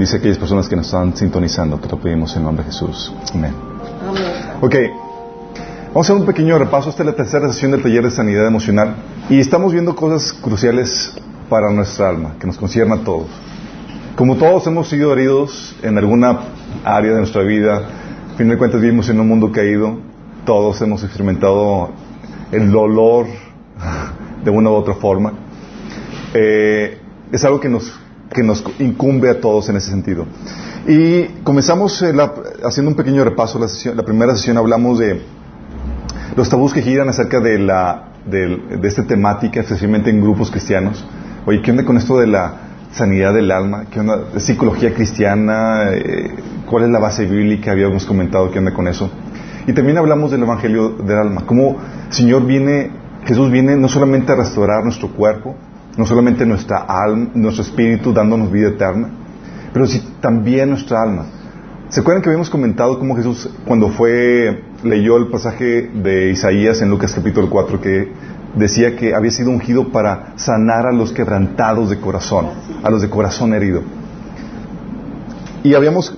bendice a aquellas personas que nos están sintonizando. Te lo pedimos en nombre de Jesús. Amén. Ok. Vamos a hacer un pequeño repaso. Esta es la tercera sesión del taller de sanidad emocional. Y estamos viendo cosas cruciales para nuestra alma, que nos concierna a todos. Como todos hemos sido heridos en alguna área de nuestra vida, a fin de cuentas vivimos en un mundo caído, todos hemos experimentado el dolor de una u otra forma. Eh, es algo que nos, que nos incumbe a todos en ese sentido. Y comenzamos eh, haciendo un pequeño repaso. La, primera sesión hablamos de los tabús que giran acerca de, la, del- de esta temática, especialmente en grupos cristianos. Oye, ¿qué onda con esto de la sanidad del alma? ¿Qué onda de psicología cristiana? Eh, ¿Cuál es la base bíblica? Habíamos comentado qué onda con eso. Y también hablamos del Evangelio del alma. Cómo Señor viene, Jesús viene no solamente a restaurar nuestro cuerpo, no solamente nuestra alma, nuestro espíritu dándonos vida eterna, pero sí también nuestra alma. ¿Se acuerdan que habíamos comentado cómo Jesús, cuando fue, leyó el pasaje de Isaías en Lucas capítulo 4, que decía que había sido ungido para sanar a los quebrantados de corazón, a los de corazón herido? Y habíamos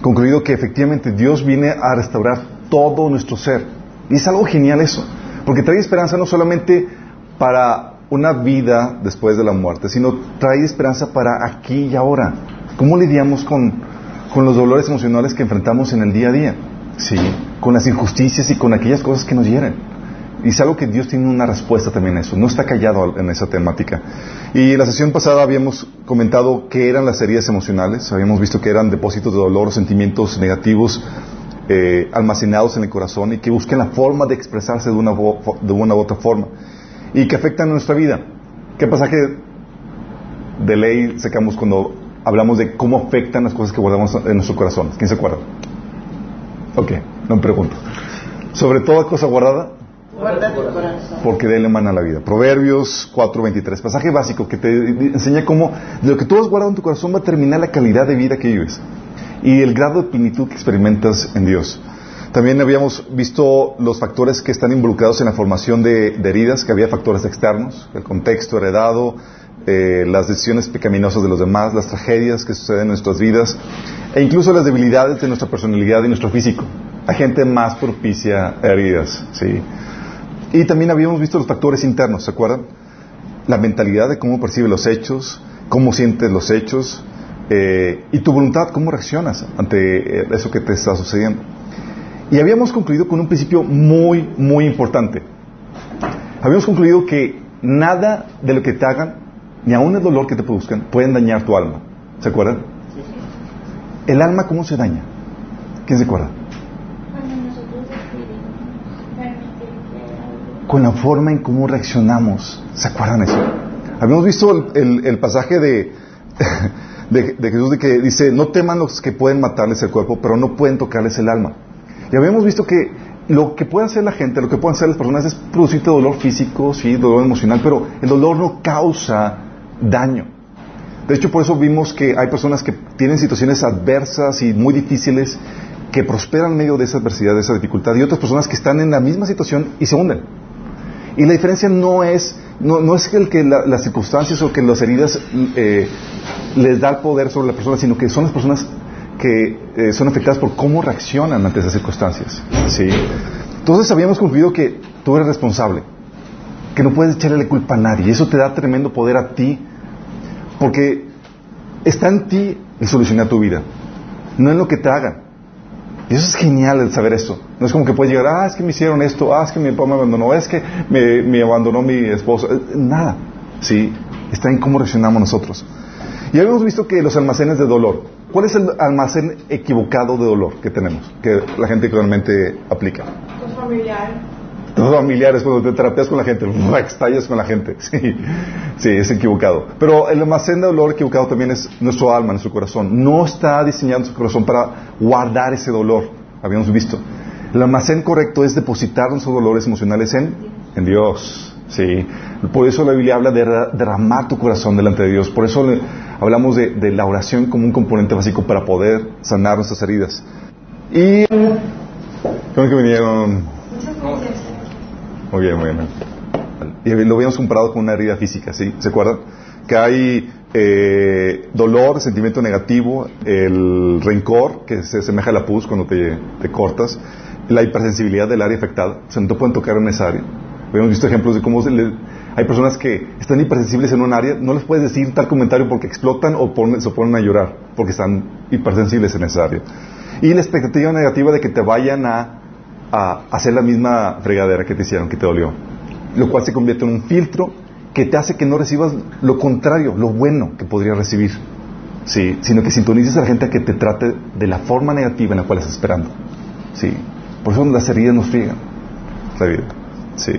concluido que efectivamente Dios viene a restaurar todo nuestro ser. Y es algo genial eso, porque trae esperanza no solamente para una vida después de la muerte, sino trae esperanza para aquí y ahora. ¿Cómo lidiamos con, con los dolores emocionales que enfrentamos en el día a día? Sí, con las injusticias y con aquellas cosas que nos hieren. Y es algo que Dios tiene una respuesta también a eso, no está callado en esa temática. Y en la sesión pasada habíamos comentado qué eran las heridas emocionales, habíamos visto que eran depósitos de dolor o sentimientos negativos eh, almacenados en el corazón y que buscan la forma de expresarse de una, de una u otra forma y que afectan nuestra vida. ¿Qué pasaje de ley sacamos cuando hablamos de cómo afectan las cosas que guardamos en nuestro corazón? ¿Quién se acuerda? Ok, no me pregunto. Sobre toda cosa guardada, Guarda tu corazón. porque de él emana la vida. Proverbios 4:23, pasaje básico que te enseña cómo lo que tú has guardado en tu corazón va a terminar la calidad de vida que vives y el grado de plenitud que experimentas en Dios. También habíamos visto los factores que están involucrados en la formación de, heridas, que había factores externos, el contexto heredado, eh, las decisiones pecaminosas de los demás, las tragedias que suceden en nuestras vidas, e incluso las debilidades de nuestra personalidad y nuestro físico. La gente más propicia a heridas, ¿sí? Y también habíamos visto los factores internos, ¿se acuerdan? La mentalidad de cómo percibe los hechos, cómo sientes los hechos, eh, y tu voluntad, cómo reaccionas ante eh, eso que te está sucediendo. Y habíamos concluido con un principio muy, muy importante. Habíamos concluido que nada de lo que te hagan, ni aun el dolor que te produzcan, pueden dañar tu alma. ¿Se acuerdan? ¿El alma cómo se daña? ¿Quién se acuerda? Cuando nosotros que con la forma en cómo reaccionamos. ¿Se acuerdan eso? Habíamos visto el, el- el pasaje de, de, de Jesús de que dice, no teman los que pueden matarles el cuerpo, pero no pueden tocarles el alma. Y habíamos visto que lo que puede hacer la gente, lo que pueden hacer las personas es producirte dolor físico, sí, dolor emocional, pero el dolor no causa daño. De hecho, por eso vimos que hay personas que tienen situaciones adversas y muy difíciles que prosperan en medio de esa adversidad, de esa dificultad, y otras personas que están en la misma situación y se hunden. Y la diferencia no es, no, no es el que la- las circunstancias o que las heridas eh, les da el poder sobre la persona, sino que son las personas que eh, son afectadas por cómo reaccionan ante esas circunstancias. ¿sí? Entonces habíamos concluido que tú eres responsable, que no puedes echarle la culpa a nadie, eso te da tremendo poder a ti, porque está en ti el solucionar tu vida, no en lo que te hagan. Y eso es genial el saber eso. No es como que puedes llegar, ah, es que me hicieron esto, ah, es que mi papá me abandonó, es que me, me abandonó mi esposo. Eh, Nada. Sí, está en cómo reaccionamos nosotros. Y habíamos visto que los almacenes de dolor. ¿Cuál es el almacén equivocado de dolor que tenemos? Que la gente actualmente aplica. Los familiares. Los familiares, cuando te terapias con la gente, estallas con la gente. Sí, sí, es equivocado. Pero el almacén de dolor equivocado también es nuestro alma, nuestro corazón. No está diseñado su corazón para guardar ese dolor. Habíamos visto. El almacén correcto es depositar nuestros dolores emocionales en, en Dios. Sí. Por eso la Biblia habla de derra- derramar tu corazón delante de Dios. Por eso le- hablamos de, de la oración como un componente básico para poder sanar nuestras heridas. Y creo que vinieron muy bien, muy bien. Y lo habíamos comparado con una herida física, ¿sí? ¿Se acuerdan? Que hay eh, dolor, sentimiento negativo, el rencor, que se asemeja a la pus cuando te, te cortas, la hipersensibilidad del área afectada, o sea, no te pueden tocar en esa área. Hemos visto ejemplos de cómo se le- hay personas que están hipersensibles en un área, no les puedes decir tal comentario porque explotan o se ponen a llorar porque están hipersensibles en esa área. Y la expectativa negativa de que te vayan a, a hacer la misma fregadera que te hicieron, que te dolió. Lo cual se convierte en un filtro que te hace que no recibas lo contrario, lo bueno que podrías recibir. Sí, sino que sintonices a la gente a que te trate de la forma negativa en la cual estás esperando. Sí. Por eso las heridas nos friegan la vida. Sí.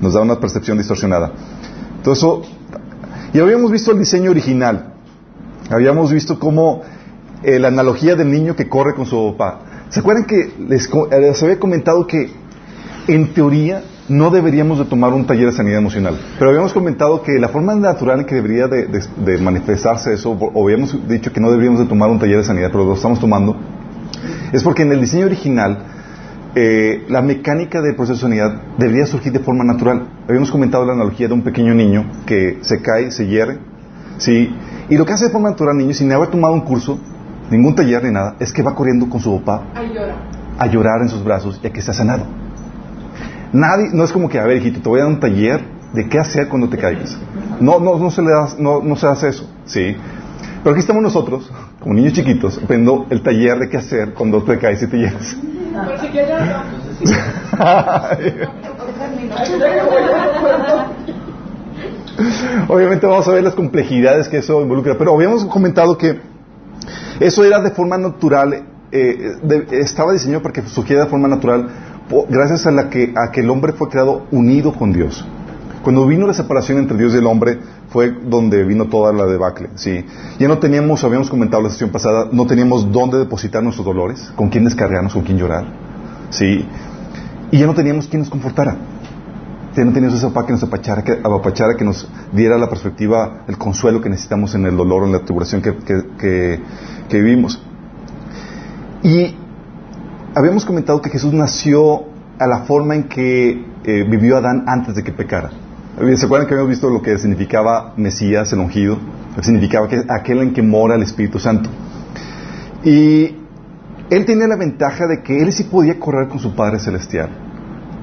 Nos da una percepción distorsionada. Eso. Y habíamos visto el diseño original. Habíamos visto cómo eh, la analogía del niño que corre con su papá. ¿Se acuerdan que les, eh, había comentado que en teoría no deberíamos de tomar un taller de sanidad emocional? Pero habíamos comentado que la forma natural en que debería de, de- manifestarse eso, o habíamos dicho que no deberíamos de tomar un taller de sanidad, pero lo estamos tomando, es porque en el diseño original eh, la mecánica del proceso de sanidad debería surgir de forma natural. Habíamos comentado la analogía de un pequeño niño que se cae, se hiere, ¿sí? Y lo que hace de forma natural el niño, sin haber tomado un curso, ningún taller ni nada, es que va corriendo con su papá a llorar en sus brazos y a que sea sanado. Nadie, no es como que, a ver, hijito, te voy a dar un taller de qué hacer cuando te caigas. No, no, no se le da, no, no se hace eso, ¿sí? Pero aquí estamos nosotros, como niños chiquitos, aprendiendo el taller de qué hacer cuando te caes y te hieres. Pero si quieres, no. Obviamente vamos a ver las complejidades que eso involucra, pero habíamos comentado que eso era de forma natural, eh, de- estaba diseñado para que surgiera de forma natural, gracias a, la que, a que el hombre fue creado unido con Dios. Cuando vino la separación entre Dios y el hombre, fue donde vino toda la debacle. ¿sí? Ya no teníamos, habíamos comentado la sesión pasada, no teníamos dónde depositar nuestros dolores, con quién descargarnos, con quién llorar. ¿sí? Y ya no teníamos quien nos confortara. Ya no teníamos ese papá que nos apachara, que, apapachara, que nos diera la perspectiva, el consuelo que necesitamos en el dolor, en la tribulación que vivimos. Y habíamos comentado que Jesús nació a la forma en que eh, vivió Adán antes de que pecara. ¿Se acuerdan que habíamos visto lo que significaba Mesías, el ungido? Lo significaba que aquel en que mora el Espíritu Santo. Y él tenía la ventaja de que él sí podía correr con su Padre Celestial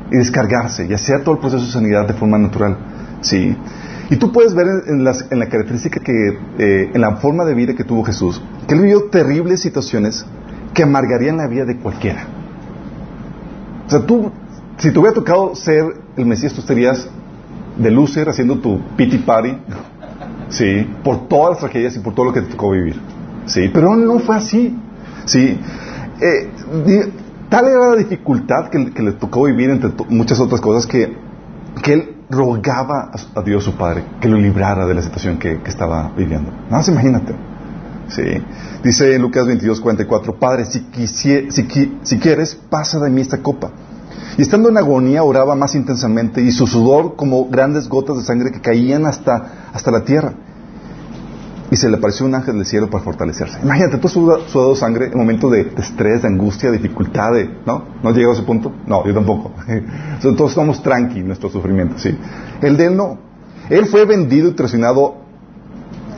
y descargarse y hacer todo el proceso de sanidad de forma natural. ¿sí? Y tú puedes ver en la característica que, eh, en la forma de vida que tuvo Jesús, que él vivió terribles situaciones que amargarían la vida de cualquiera. O sea, tú, si te hubiera tocado ser el Mesías, tú estarías de loser haciendo tu pity party, ¿sí? Por todas las tragedias y por todo lo que te tocó vivir, ¿sí? Pero no fue así, ¿sí? Eh, tal era la dificultad que, que le tocó vivir entre muchas otras cosas que, que él rogaba a, Dios su Padre que lo librara de la situación que, que estaba viviendo. Nada más imagínate. Sí. Dice Lucas 22, 44, Padre, si, quisie- si, si quieres, pasa de mí esta copa. Y estando en agonía oraba más intensamente y su sudor como grandes gotas de sangre que caían hasta, hasta la tierra. Y se le apareció un ángel del cielo para fortalecerse. Imagínate, tú sudado sangre en momentos de, estrés, de angustia, de dificultad, ¿no? ¿No has a ese punto? No, yo tampoco. Todos estamos tranqui en nuestro sufrimiento, sí. El de él no. Él fue vendido y traicionado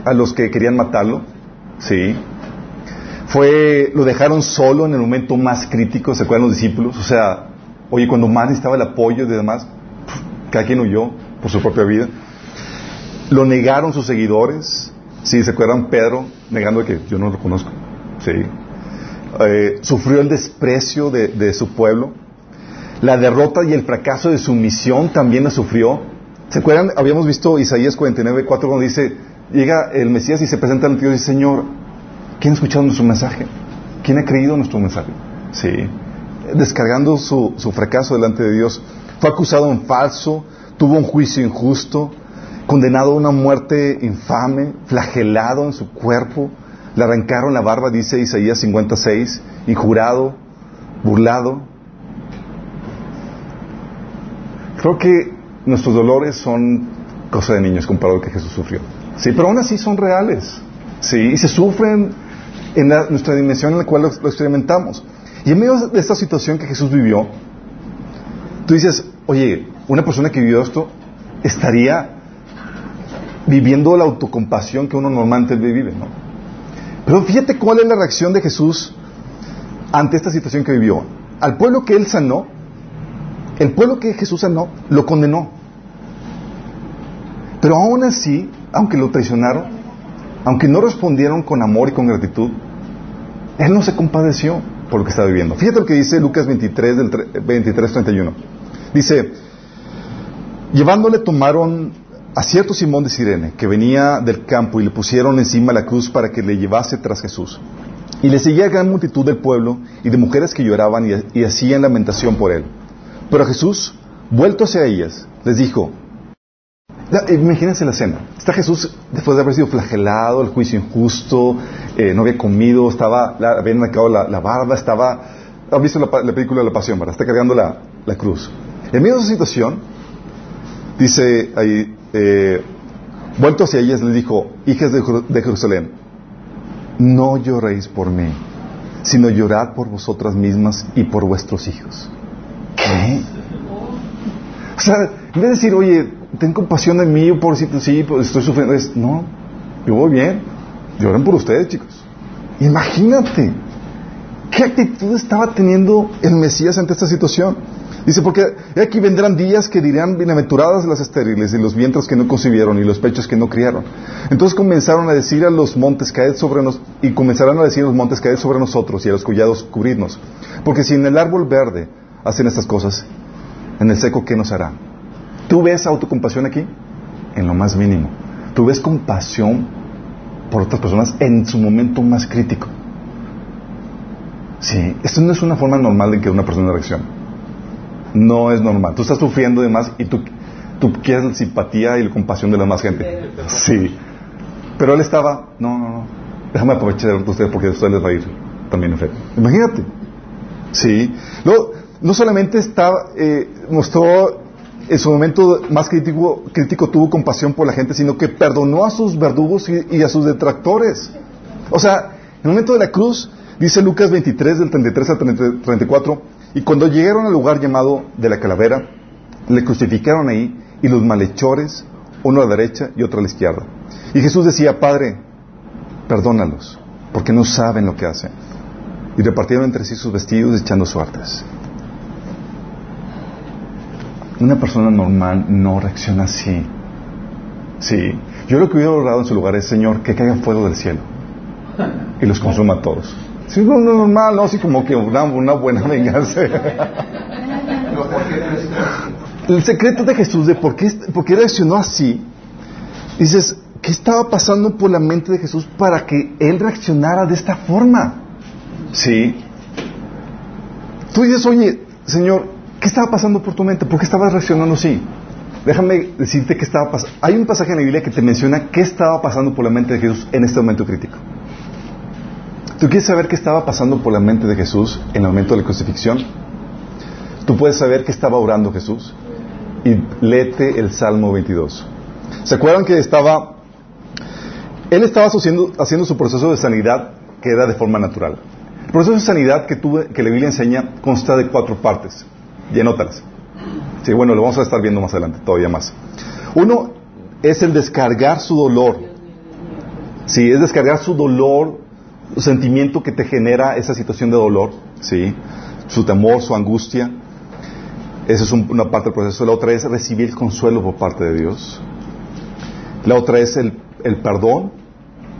a los que querían matarlo, sí. Fue, lo dejaron solo en el momento más crítico, ¿se acuerdan los discípulos? O sea, oye, cuando más necesitaba el apoyo y demás, cada quien huyó por su propia vida. Lo negaron sus seguidores. Sí, ¿se acuerdan Pedro negando que yo no lo conozco? Sí. Eh, sufrió el desprecio de, de su pueblo. La derrota y el fracaso de su misión también la sufrió. ¿Se acuerdan? Habíamos visto Isaías 49, 4 cuando dice, llega el Mesías y se presenta ante Dios y dice, Señor, ¿quién ha escuchado nuestro mensaje? ¿Quién ha creído nuestro mensaje? Sí. Descargando su, su fracaso delante de Dios. Fue acusado en falso, tuvo un juicio injusto, condenado a una muerte infame, flagelado en su cuerpo, le arrancaron la barba, dice Isaías 56, injurado, burlado. Creo que nuestros dolores son cosa de niños comparado a lo que Jesús sufrió. Sí, pero aún así son reales. Sí, y se sufren en la- nuestra dimensión en la cual lo, lo experimentamos. Y en medio de esta situación que Jesús vivió, tú dices, oye, una persona que vivió esto estaría viviendo la autocompasión que uno normalmente vive, ¿no? Pero fíjate cuál es la reacción de Jesús ante esta situación que vivió. Al pueblo que él sanó, el pueblo que Jesús sanó, lo condenó. Pero aún así, aunque lo traicionaron, aunque no respondieron con amor y con gratitud, él no se compadeció por lo que estaba viviendo. Fíjate lo que dice Lucas 23, del 23, 31. Dice, llevándole tomaron a cierto Simón de Sirene, que venía del campo, y le pusieron encima la cruz para que le llevase tras Jesús. Y le seguía gran multitud del pueblo y de mujeres que lloraban y, y hacían lamentación por él. Pero Jesús, vuelto hacia ellas, les dijo, Imagínense la escena. Está Jesús después de haber sido flagelado, el juicio injusto, eh, no había comido, estaba, la, habían acabado la, barba, estaba... ¿Has visto la, película de la pasión, verdad? Está cargando la, cruz. En medio de esa situación, dice ahí, eh, vuelto hacia ellas, le dijo, hijas de, de Jerusalén, no lloréis por mí, sino llorad por vosotras mismas y por vuestros hijos. ¿Qué? O sea, en vez de decir, oye, ten compasión de mí, pobrecito, sí, pues estoy sufriendo. Es, no, yo voy bien. Lloren por ustedes, chicos. Imagínate qué actitud estaba teniendo el Mesías ante esta situación. Dice, porque aquí vendrán días que dirán bienaventuradas las estériles y los vientres que no concibieron y los pechos que no criaron. Entonces comenzaron a decir a los montes caed sobre nos y comenzarán a decir los montes caed sobre nosotros y a los collados cubrirnos. Porque si en el árbol verde hacen estas cosas, en el seco ¿qué nos hará? ¿Tú ves autocompasión aquí? En lo más mínimo. ¿Tú ves compasión por otras personas en su momento más crítico? Sí, esto no es una forma normal de que una persona reaccione. No es normal. Tú estás sufriendo de más y tú, quieres la simpatía y la compasión de la más gente. Sí. Pero él estaba, no, no, no. Déjame aprovechar de ustedes porque ustedes les va a ir también en fe. Imagínate. Sí. No, no solamente estaba, eh, mostró en su momento más crítico, crítico tuvo compasión por la gente, sino que perdonó a sus verdugos y, a sus detractores. O sea, en el momento de la cruz, dice Lucas 23, del 33 al 34, y cuando llegaron al lugar llamado de la calavera, le crucificaron ahí, y los malhechores, uno a la derecha y otro a la izquierda. Y Jesús decía, Padre, perdónalos, porque no saben lo que hacen. Y repartieron entre sí sus vestidos echando suertes. Una persona normal no reacciona así. Sí. Yo lo que hubiera orado en su lugar es, Señor, que caiga fuego del cielo y los consuma a todos. Si no, no normal, no, así como que una, buena venganza. El secreto de Jesús de por qué, por qué reaccionó así, dices, ¿qué estaba pasando por la mente de Jesús para que él reaccionara de esta forma? Sí. Tú dices, oye, Señor, ¿Qué estaba pasando por tu mente? ¿Por qué estabas reaccionando así? Déjame decirte qué estaba pasando. Hay un pasaje en la Biblia que te menciona qué estaba pasando por la mente de Jesús en este momento crítico. ¿Tú quieres saber qué estaba pasando por la mente de Jesús en el momento de la crucifixión? Tú puedes saber qué estaba orando Jesús. Y léete el Salmo 22. ¿Se acuerdan que estaba... Él estaba haciendo, haciendo su proceso de sanidad que era de forma natural. El proceso de sanidad que, tuve, que la Biblia enseña consta de cuatro partes y anótalas. Sí, bueno, lo vamos a estar viendo más adelante, todavía más. Uno es el descargar su dolor. Sí, es descargar su dolor, su sentimiento que te genera esa situación de dolor, sí, su temor, su angustia. Esa es una parte del proceso. La otra es recibir consuelo por parte de Dios. La otra es el, el perdón.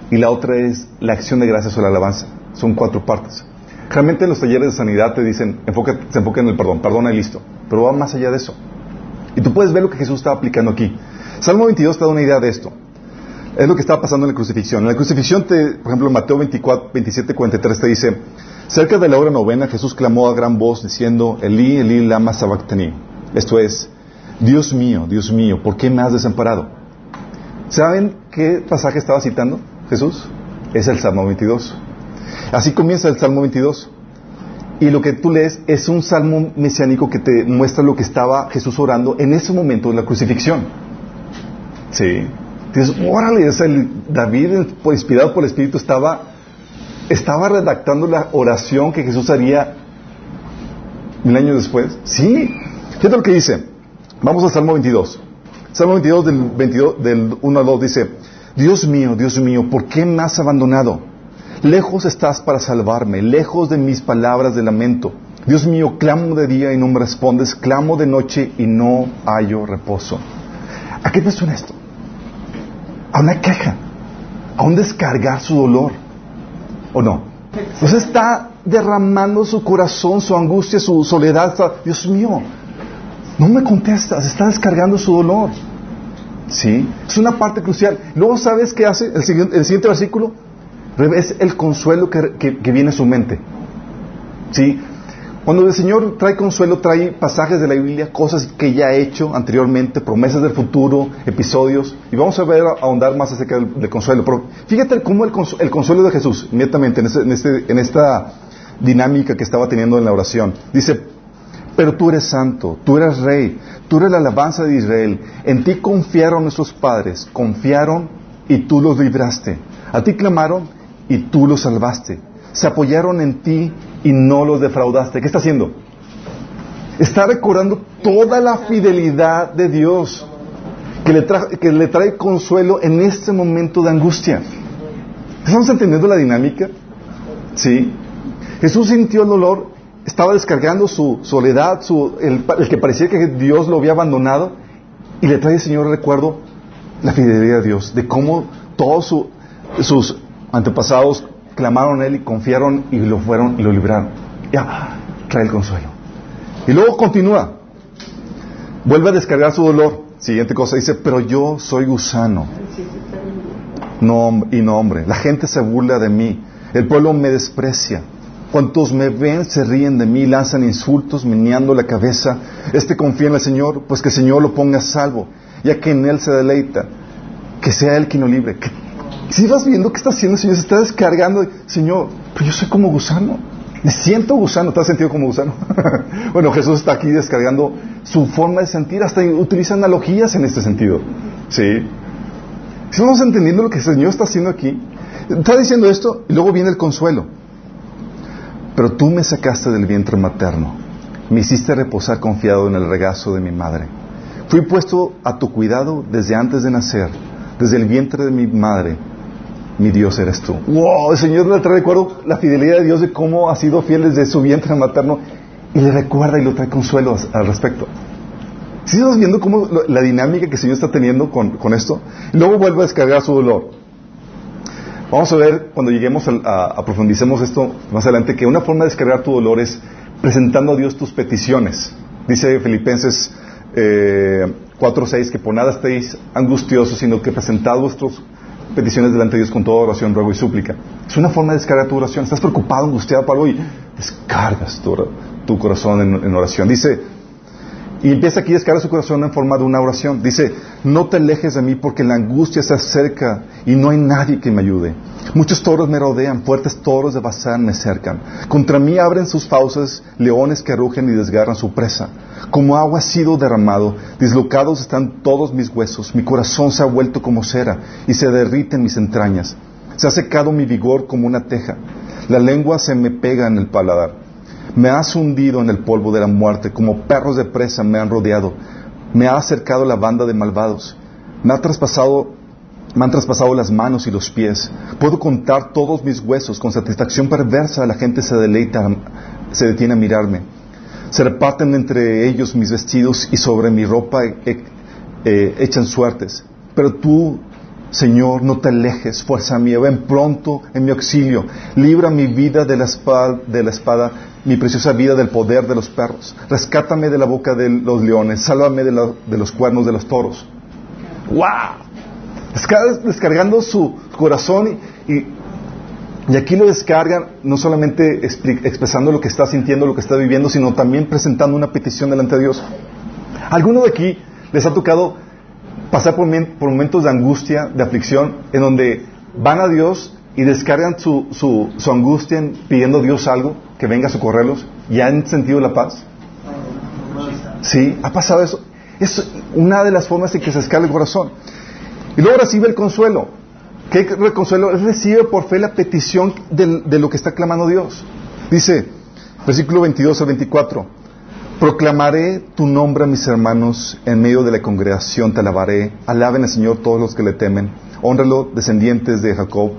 Y la otra es la acción de gracias o la alabanza. Son cuatro partes. Realmente en los talleres de sanidad te dicen, se enfoca en el perdón, perdona y listo. Pero va más allá de eso. Y tú puedes ver lo que Jesús estaba aplicando aquí. Salmo 22 te da una idea de esto. Es lo que estaba pasando en la crucifixión. En la crucifixión, te, por ejemplo, en Mateo 24, 27, 43 te dice, cerca de la hora novena Jesús clamó a gran voz diciendo, Elí, Elí, lama sabactani. Esto es, Dios mío, Dios mío, ¿por qué me has desamparado? ¿Saben qué pasaje estaba citando Jesús? Es el Salmo 22. Así comienza el Salmo 22. Y lo que tú lees es un salmo mesiánico que te muestra lo que estaba Jesús orando en ese momento de la crucifixión. Sí. Dices, órale, es el David, inspirado por el Espíritu, estaba, estaba redactando la oración que Jesús haría un año después. Sí. Fíjate lo que dice. Vamos al Salmo 22. Salmo 22 del, 22 del 1 al 2 dice, Dios mío, Dios mío, ¿por qué me has abandonado? Lejos estás para salvarme, lejos de mis palabras de lamento. Dios mío, clamo de día y no me respondes, clamo de noche y no hallo reposo. ¿A qué te suena esto? A una queja, a un descargar su dolor, ¿o no? Entonces está derramando su corazón, su angustia, su soledad. Dios mío, no me contestas, está descargando su dolor. ¿Sí? Es una parte crucial. Luego, ¿sabes qué hace? El siguiente, el siguiente versículo es el consuelo que, que viene a su mente. ¿Sí? Cuando el Señor trae consuelo, trae pasajes de la Biblia, cosas que ya ha hecho anteriormente, promesas del futuro, episodios, y vamos a ver, ahondar más acerca del, consuelo. Pero fíjate cómo el, consuelo, de Jesús, inmediatamente, en, este, en esta dinámica que estaba teniendo en la oración, dice, pero tú eres santo, tú eres rey, tú eres la alabanza de Israel, en ti confiaron nuestros padres, confiaron y tú los libraste, a ti clamaron y tú los salvaste, se apoyaron en ti y no los defraudaste. ¿Qué está haciendo? Está recordando toda la fidelidad de Dios que le, que le trae consuelo en este momento de angustia. ¿Estamos entendiendo la dinámica? Sí. Jesús sintió el dolor, estaba descargando su soledad, su, el, que parecía que Dios lo había abandonado, y le trae el Señor recuerdo la fidelidad de Dios, de cómo todos sus antepasados clamaron a Él y confiaron y lo fueron y lo libraron. Ya, trae el consuelo. Y luego continúa. Vuelve a descargar su dolor. Siguiente cosa, dice, pero yo soy gusano. No, y no hombre. La gente se burla de mí. El pueblo me desprecia. Cuantos me ven se ríen de mí, lanzan insultos, meneando la cabeza. Este confía en el Señor, pues que el Señor lo ponga a salvo, ya que en Él se deleita. Que sea Él quien lo libre. Si vas viendo qué está haciendo Señor, se está descargando. Señor, pero yo soy como gusano. Me siento gusano. ¿Te has sentido como gusano? bueno, Jesús está aquí descargando su forma de sentir. Hasta utiliza analogías en este sentido. ¿Sí? Si vamos entendiendo lo que el Señor está haciendo aquí, está diciendo esto y luego viene el consuelo. Pero tú me sacaste del vientre materno. Me hiciste reposar confiado en el regazo de mi madre. Fui puesto a tu cuidado desde antes de nacer, desde el vientre de mi madre mi Dios eres tú. Wow, el Señor le trae recuerdo la fidelidad de Dios de cómo ha sido fiel desde su vientre materno y le recuerda y le trae consuelo al respecto. ¿Sí estás viendo cómo la dinámica que el Señor está teniendo con, esto? Y luego vuelve a descargar su dolor. Vamos a ver cuando lleguemos a, profundicemos esto más adelante que una forma de descargar tu dolor es presentando a Dios tus peticiones. Dice Filipenses eh, 4.6 que por nada estéis angustiosos, sino que presentad vuestros peticiones delante de Dios con toda oración, ruego y súplica. Es una forma de descargar tu oración. Estás preocupado, angustiado por algo y descargas tu, corazón en, oración. Dice, y empieza aquí a descargar su corazón en forma de una oración. Dice, no te alejes de mí porque la angustia se acerca y no hay nadie que me ayude. Muchos toros me rodean, fuertes toros de Bazán me cercan. Contra mí abren sus fauces leones que rugen y desgarran su presa. Como agua ha sido derramado, dislocados están todos mis huesos, mi corazón se ha vuelto como cera y se derriten mis entrañas. Se ha secado mi vigor como una teja, la lengua se me pega en el paladar. Me has hundido en el polvo de la muerte, como perros de presa me han rodeado. Me ha acercado la banda de malvados. Me ha traspasado me han traspasado las manos y los pies. Puedo contar todos mis huesos. Con satisfacción perversa la gente se deleita, se detiene a mirarme. Se reparten entre ellos mis vestidos y sobre mi ropa eh, eh, echan suertes. Pero tú, Señor, no te alejes, fuerza mía, ven pronto en mi auxilio. Libra mi vida de la espada, de la mi preciosa vida del poder de los perros. Rescátame de la boca de los leones, sálvame de, los cuernos de los toros. ¡Wow! descargando su corazón y, y aquí lo descargan no solamente expresando lo que está sintiendo, lo que está viviendo, sino también presentando una petición delante de Dios. ¿Alguno de aquí les ha tocado pasar por, momentos de angustia, de aflicción, en donde van a Dios y descargan su, su, angustia pidiendo a Dios algo, que venga a socorrerlos, y han sentido la paz? Sí, ha pasado eso. Es una de las formas en que se descarga el corazón. Y luego recibe el consuelo. ¿Qué consuelo? Recibe por fe la petición de, lo que está clamando Dios. Dice, versículo 22 al 24, Proclamaré tu nombre a mis hermanos en medio de la congregación, te alabaré. Alaben al Señor todos los que le temen. Honralo, descendientes de Jacob.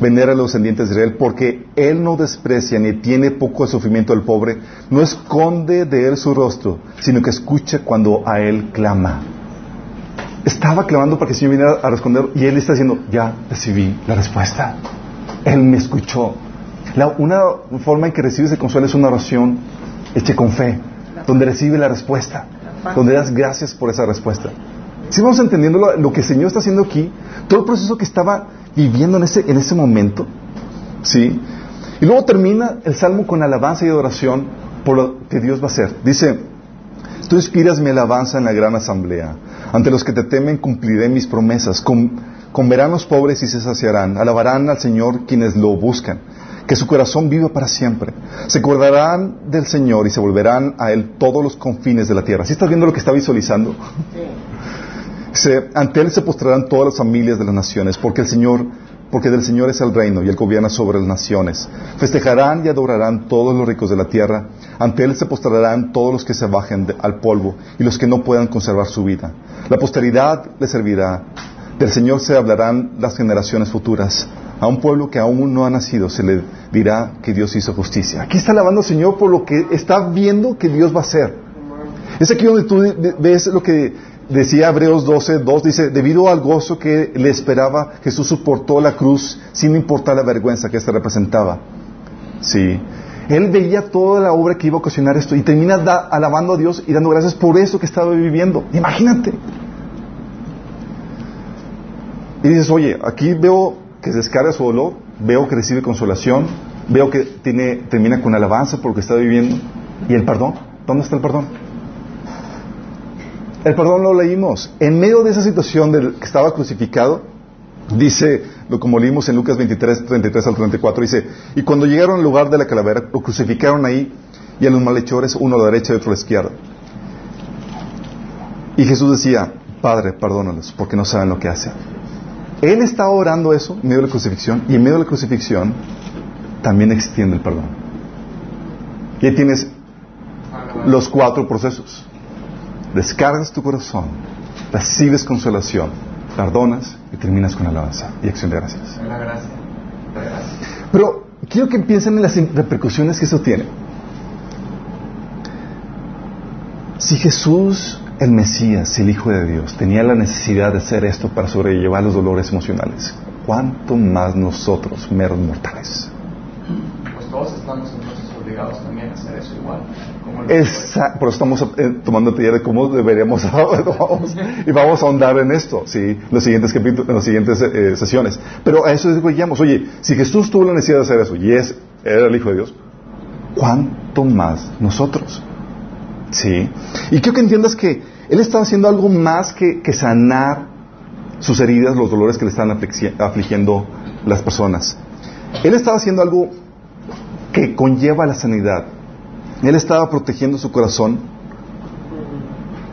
Venera a los descendientes de Israel, porque Él no desprecia ni tiene poco el sufrimiento del pobre, no esconde de Él su rostro, sino que escucha cuando a Él clama. Estaba clamando para que el Señor viniera a responder y Él está diciendo, ya recibí la respuesta. Él me escuchó. una forma en que recibes el consuelo es una oración hecha con fe, donde recibe la respuesta, donde das gracias por esa respuesta. Si vamos entendiendo lo, que el Señor está haciendo aquí, todo el proceso que estaba viviendo en ese, en ese momento, ¿sí? Y luego termina el salmo con alabanza y adoración por lo que Dios va a hacer. Dice, tú inspiras mi alabanza en la gran asamblea. Ante los que te temen cumpliré mis promesas. comerán los pobres y se saciarán. Alabarán al Señor quienes lo buscan. Que su corazón viva para siempre. Se acordarán del Señor y se volverán a Él todos los confines de la tierra. ¿Sí estás viendo lo que está visualizando? ante Él se postrarán todas las familias de las naciones, porque el Señor, porque del Señor es el reino y Él gobierna sobre las naciones. Festejarán y adorarán todos los ricos de la tierra. Ante Él se postrarán todos los que se bajen al polvo y los que no puedan conservar su vida. La posteridad le servirá. Del Señor se hablarán las generaciones futuras. A un pueblo que aún no ha nacido se le dirá que Dios hizo justicia. Aquí está alabando al Señor por lo que está viendo que Dios va a hacer. Es aquí donde tú ves lo que decía Hebreos 12, 2, dice, debido al gozo que le esperaba, Jesús soportó la cruz sin importar la vergüenza que ésta representaba. Sí. Él veía toda la obra que iba a ocasionar esto y termina alabando a Dios y dando gracias por eso que estaba viviendo. Imagínate. Y dices, oye, aquí veo que descarga su dolor, veo que recibe consolación, veo que tiene, termina con alabanza por lo que está viviendo. ¿Y el perdón? ¿Dónde está el perdón? El perdón lo leímos. En medio de esa situación del que estaba crucificado, dice, como leímos en Lucas 23, 33 al 34, dice, y cuando llegaron al lugar de la calavera, lo crucificaron ahí y a los malhechores, uno a la derecha y otro a la izquierda. Y Jesús decía, Padre, perdónalos, porque no saben lo que hacen. Él estaba orando eso en medio de la crucifixión, y en medio de la crucifixión también extiende el perdón. Y ahí tienes los cuatro procesos descargas tu corazón, recibes consolación, perdonas y terminas con alabanza y acción de gracias. Pero quiero que piensen en las repercusiones que eso tiene. Si Jesús, el Mesías, el Hijo de Dios, tenía la necesidad de hacer esto para sobrellevar los dolores emocionales, ¿cuánto más nosotros, meros mortales? Pues todos estamos obligados también a hacer eso igual. Esa, pero estamos eh, tomando taller de cómo deberíamos y vamos a ahondar en esto, sí, en los siguientes capítulos, en las siguientes eh, sesiones. Pero a eso llegamos. Oye, si Jesús tuvo la necesidad de hacer eso y es era el Hijo de Dios, ¿cuánto más nosotros? Sí. Y quiero que entiendas que él estaba haciendo algo más que, sanar sus heridas, los dolores que le están afligiendo las personas. Él estaba haciendo algo que conlleva la sanidad. Él estaba protegiendo su corazón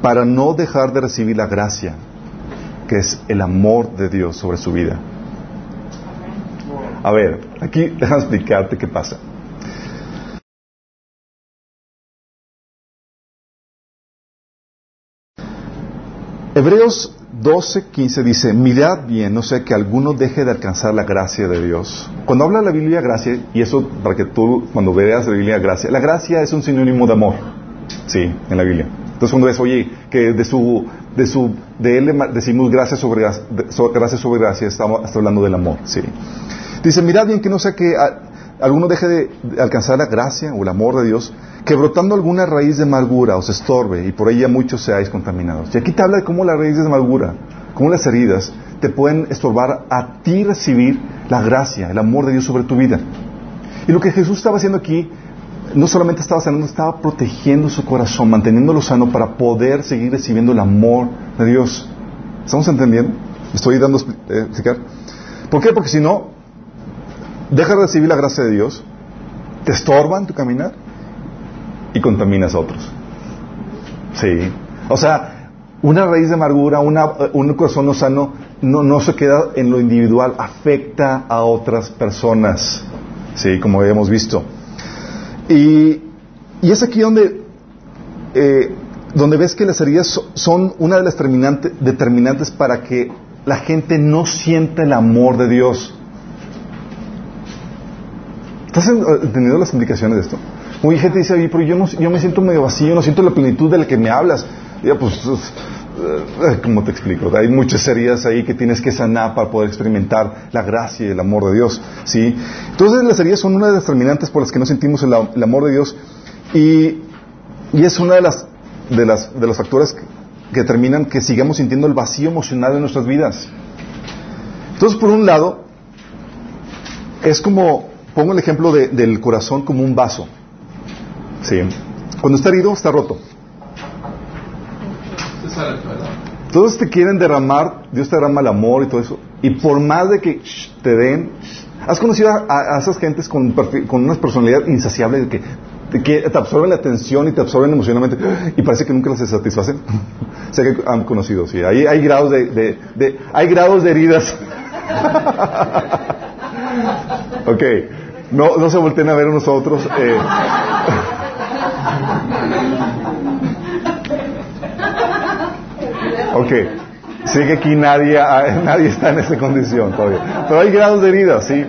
para no dejar de recibir la gracia, que es el amor de Dios sobre su vida. A ver, aquí déjame explicarte qué pasa. Hebreos 12.15 dice, mirad bien, no sé que alguno deje de alcanzar la gracia de Dios. Cuando habla la Biblia gracia, y eso para que tú cuando veas la Biblia gracia, la gracia es un sinónimo de amor, sí, en la Biblia. Entonces cuando ves, oye, que de su, de su, de él decimos gracia sobre gracia, sobre gracia, está, hablando del amor, sí. Dice, mirad bien que no sé que alguno deje de alcanzar la gracia o el amor de Dios, que brotando alguna raíz de amargura os estorbe y por ella muchos seáis contaminados. Y aquí te habla de cómo las raíces de amargura, cómo las heridas te pueden estorbar a ti recibir la gracia, el amor de Dios sobre tu vida. Y lo que Jesús estaba haciendo aquí, no solamente estaba sanando, estaba protegiendo su corazón, manteniéndolo sano para poder seguir recibiendo el amor de Dios. ¿Estamos entendiendo? Estoy dando eh, explicar. ¿Por qué? Porque si no, dejas de recibir la gracia de Dios, te estorban tu caminar y contaminas a otros. Sí. O sea, una raíz de amargura, una, un corazón no sano, no, no se queda en lo individual, afecta a otras personas. Sí, como hemos visto. Y, y es aquí donde eh, donde ves que las heridas son una de las determinantes para que la gente no sienta el amor de Dios. ¿Estás entendiendo las implicaciones de esto? Mucha gente dice, pero yo, no, yo me siento medio vacío, no siento la plenitud de la que me hablas. ya, pues, eh, ¿cómo te explico? Hay muchas heridas ahí que tienes que sanar para poder experimentar la gracia y el amor de Dios. ¿sí? Entonces las heridas son una de las determinantes por las que no sentimos el, amor de Dios y, y, es una de las, de las de los factores que, determinan que sigamos sintiendo el vacío emocional en nuestras vidas. Entonces, por un lado, es como, pongo el ejemplo del corazón como un vaso. ¿sí? Cuando está herido, está roto. Todos te quieren derramar, Dios te derrama el amor y todo eso. Y por más de que te den, ¿has conocido a, esas gentes con, con, una personalidad insaciable de que te, absorben la atención y te absorben emocionalmente y parece que nunca se satisfacen? sé que han conocido, sí. Hay, hay grados de, de, hay grados de heridas. ok. No, no se volteen a ver unos a otros. Eh. Ok. Sigue aquí nadie, nadie está en esa condición todavía. Pero hay grados de herida, ¿sí?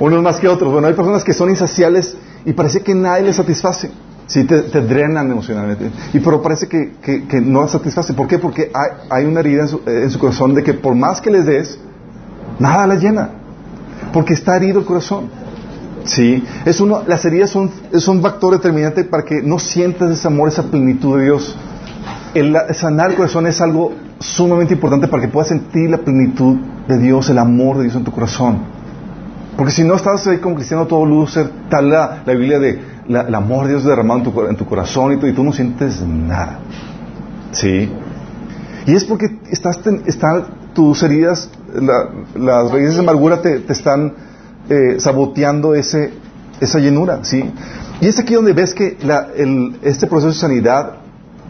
Unos más que otros. Bueno, hay personas que son insaciales y parece que nadie les satisface. Sí, te, drenan emocionalmente. Y pero parece que, que, no les satisface. ¿Por qué? Porque hay, hay una herida en su, en su, corazón de que por más que les des, nada les llena. Porque está herido el corazón. Sí, es uno, las heridas son, son un factor determinante para que no sientas ese amor, esa plenitud de Dios el sanar el corazón es algo sumamente importante para que puedas sentir la plenitud de Dios, el amor de Dios en tu corazón. Porque si no estás ahí como cristiano todo lucer, tal la, la Biblia de el amor de Dios derramado en tu, en tu corazón y, y, tú no sientes nada. ¿Sí? Y es porque estás, están tus heridas, las raíces de amargura te, te están eh, saboteando ese, esa llenura. ¿Sí? Y es aquí donde ves que este proceso de sanidad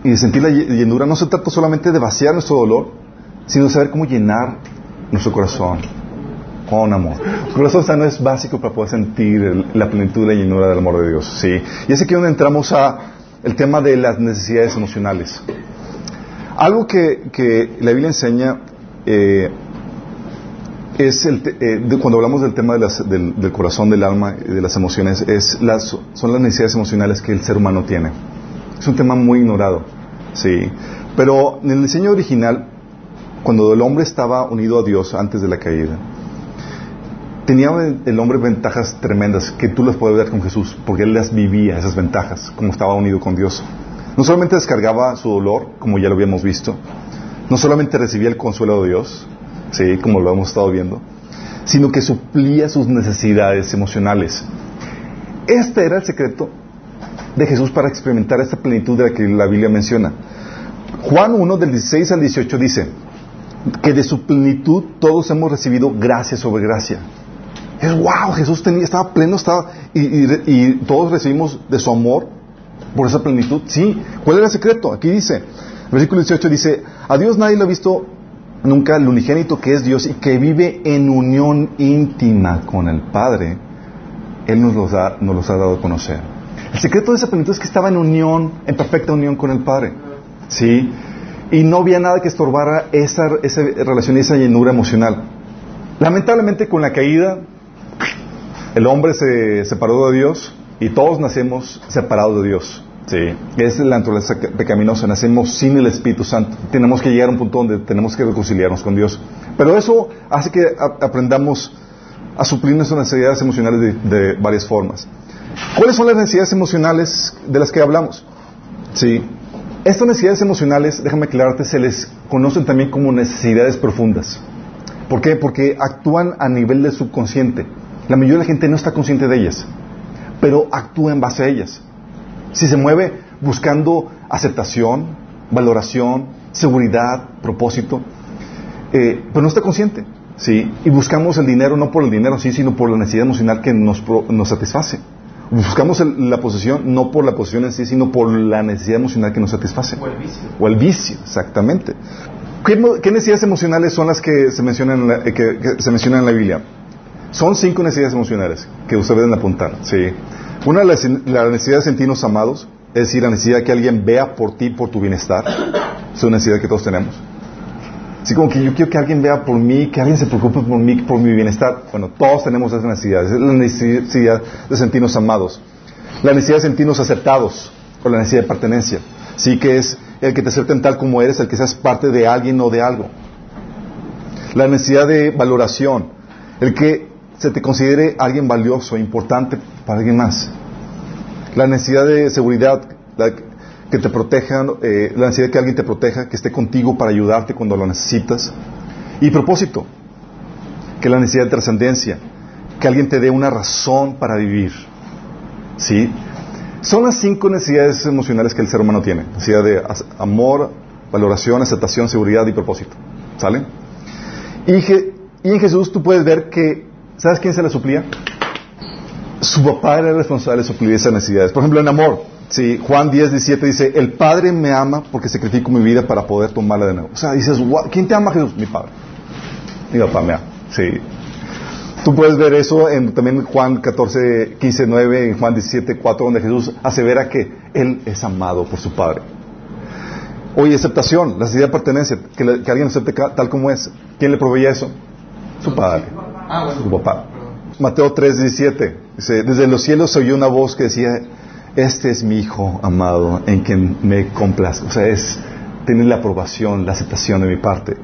y de sentir la llenura no se trata solamente de vaciar nuestro dolor, sino de saber cómo llenar nuestro corazón con amor. El corazón sano es básico para poder sentir la plenitud y la llenura del amor de Dios. ¿sí? Y es aquí donde entramos a el tema de las necesidades emocionales. Algo que, la Biblia enseña eh, es el eh, cuando hablamos del tema del, del, corazón, del alma y de las emociones, es las, son las necesidades emocionales que el ser humano tiene. Es un tema muy ignorado, sí. Pero en el diseño original, cuando el hombre estaba unido a Dios antes de la caída, tenía el hombre ventajas tremendas que tú las puedes ver con Jesús, porque él las vivía, esas ventajas, como estaba unido con Dios. No solamente descargaba su dolor, como ya lo habíamos visto, no solamente recibía el consuelo de Dios, sí, como lo hemos estado viendo, sino que suplía sus necesidades emocionales. Este era el secreto de Jesús para experimentar esta plenitud de la que la Biblia menciona. Juan 1 del 16 al 18 dice que de su plenitud todos hemos recibido gracia sobre gracia. Es wow, Jesús tenía, estaba pleno, estaba y, todos recibimos de su amor por esa plenitud. Sí, ¿cuál era el secreto? Aquí dice, versículo 18 dice, a Dios nadie lo ha visto nunca, el unigénito que es Dios y que vive en unión íntima con el Padre, Él nos los nos los ha dado a conocer. El secreto de esa plenitud es que estaba en unión, en perfecta unión con el Padre. ¿Sí? Y no había nada que estorbara esa, esa relación y esa llenura emocional. Lamentablemente con la caída, el hombre se separó de Dios y todos nacemos separados de Dios. Sí, es la naturaleza pecaminosa, nacemos sin el Espíritu Santo. Tenemos que llegar a un punto donde tenemos que reconciliarnos con Dios. Pero eso hace que aprendamos a suplir nuestras necesidades emocionales de varias formas. ¿Cuáles son las necesidades emocionales de las que hablamos? Sí. Estas necesidades emocionales, déjame aclararte, se les conocen también como necesidades profundas. ¿Por qué? Porque actúan a nivel del subconsciente. La mayoría de la gente no está consciente de ellas, pero actúa en base a ellas. Si se mueve buscando aceptación, valoración, seguridad, propósito, eh, pero no está consciente. ¿sí? Y buscamos el dinero no por el dinero, sí, sino por la necesidad emocional que nos, nos satisface. Buscamos la posesión no por la posesión en sí, sino por la necesidad emocional que nos satisface. O el vicio. O el vicio, exactamente. ¿Qué, necesidades emocionales son las que se, mencionan en la, que, se mencionan en la Biblia? Son cinco necesidades emocionales que ustedes deben apuntar. ¿sí? Una, la, la necesidad de sentirnos amados. es decir, la necesidad de que alguien vea por ti, por tu bienestar. Es una necesidad que todos tenemos. Así como que yo quiero que alguien vea por mí, que alguien se preocupe por mí, por mi bienestar. Bueno, todos tenemos esa necesidad. Es la necesidad de sentirnos amados. La necesidad de sentirnos aceptados. O la necesidad de pertenencia. Sí que es el que te acepten tal como eres, el que seas parte de alguien o de algo. La necesidad de valoración. El que se te considere alguien valioso, importante para alguien más. La necesidad de seguridad, que te protejan, eh, la necesidad de que alguien te proteja, que esté contigo para ayudarte cuando lo necesitas. Y propósito, que la necesidad de trascendencia, que alguien te dé una razón para vivir. ¿Sí? Son las cinco necesidades emocionales que el ser humano tiene. Necesidad de amor, valoración, aceptación, seguridad y propósito. ¿Sale? Y, y en Jesús tú puedes ver que, ¿sabes quién se le suplía? Su papá era el responsable de suplir esas necesidades. Por ejemplo, en amor, Sí, Juan 10, 17 dice, el Padre me ama porque sacrifico mi vida para poder tomarla de nuevo. O sea, dices, ¿quién te ama Jesús? Mi Padre. Mi papá me ama. Sí. Tú puedes ver eso en también Juan 14, 15, 9, en Juan 17, 4, donde Jesús asevera que Él es amado por su Padre. Oye, aceptación, la necesidad de pertenencia, que, alguien acepte tal como es. ¿Quién le proveía eso? Su Padre. Ah, su papá. Mateo 3, 17. Dice, desde los cielos se oyó una voz que decía, este es mi hijo amado en quien me complazco. O sea, es tener la aprobación, la aceptación de mi parte.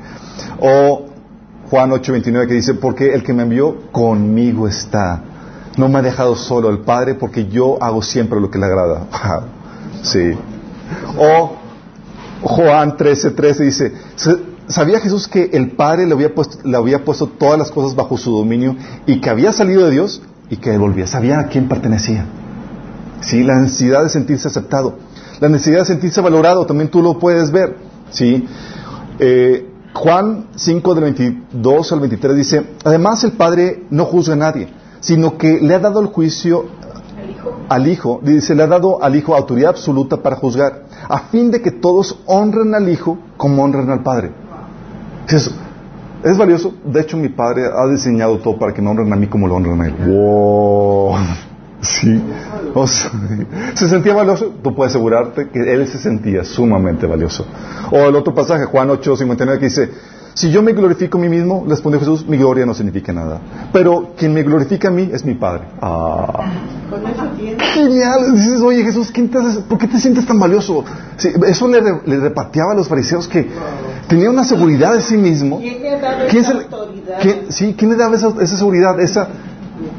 O Juan 8:29 que dice, porque el que me envió conmigo está. No me ha dejado solo el Padre porque yo hago siempre lo que le agrada. sí. O Juan 13:13 dice, ¿sabía Jesús que el Padre le había, puesto, le había puesto todas las cosas bajo su dominio y que había salido de Dios y que volvía? Sabía a quién pertenecía. ¿sí? La necesidad de sentirse aceptado. La necesidad de sentirse valorado, también tú lo puedes ver, ¿sí? Eh, Juan 5 del 22 al 23 dice, además el Padre no juzga a nadie, sino que le ha dado el juicio al Hijo, dice, le ha dado al Hijo autoridad absoluta para juzgar, a fin de que todos honren al Hijo como honren al Padre. Es, valioso, de hecho mi Padre ha diseñado todo para que me honren a mí como lo honren a Él. ¡Wow! Sí. ¿Se sentía valioso? Tú puedes asegurarte que él se sentía sumamente valioso. O el otro pasaje, Juan 8, 59, que dice, si yo me glorifico a mí mismo, respondió Jesús, mi gloria no significa nada. Pero quien me glorifica a mí es mi Padre. Ah. Genial. Dices, oye Jesús, ¿por qué te sientes tan valioso? eso le, repateaba a los fariseos que tenía una seguridad de sí mismo. ¿Quién le daba esa autoridad? sí, ¿quién le daba esa seguridad, esa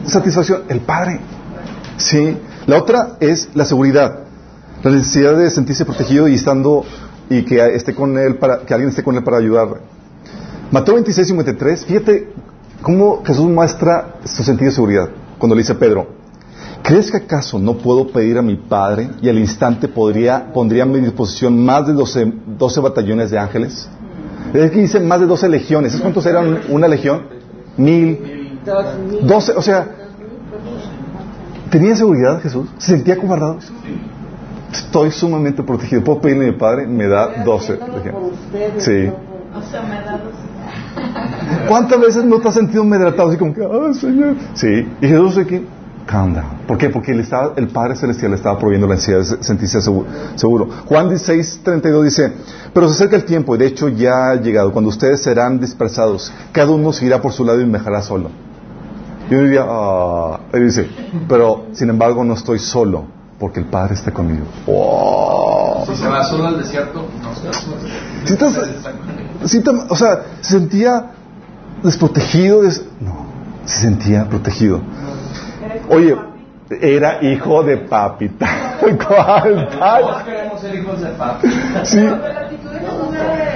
satisfacción? El Padre. Sí. La otra es la seguridad, la necesidad de sentirse protegido y estando y que esté con él para que alguien esté con él para ayudarle. Mateo 26 y 53, fíjate cómo Jesús muestra su sentido de seguridad cuando le dice a Pedro, ¿crees que acaso no puedo pedir a mi Padre y al instante podría, pondría a mi disposición más de 12, 12 batallones de ángeles? Es que dice más de 12 legiones. ¿Es cuántos eran una legión? Mil. Doce, o sea, ¿Tenía seguridad Jesús? ¿Se sentía acobardado? Estoy sumamente protegido. Puedo pedirle a mi padre, me da 12. Sí. ¿Cuántas veces no te has sentido medratado así como que, ¡ay, Señor! Sí. Y Jesús aquí, calm down. ¿Por qué? Porque el, el Padre Celestial le estaba proveyendo la ansiedad de sentirse seguro. Juan 16, 32 dice, pero se acerca el tiempo, y de hecho ya ha llegado, cuando ustedes serán dispersados, cada uno se irá por su lado y me dejará solo. Yo diría, ah, él dice, pero sin embargo no estoy solo, porque el Padre está conmigo. Si se va solo al desierto, no está solo. O sea, se sentía desprotegido. no, se sentía protegido. Oye, era hijo de papi. ¿Cuál Todos queremos ser hijos de papi. Sí.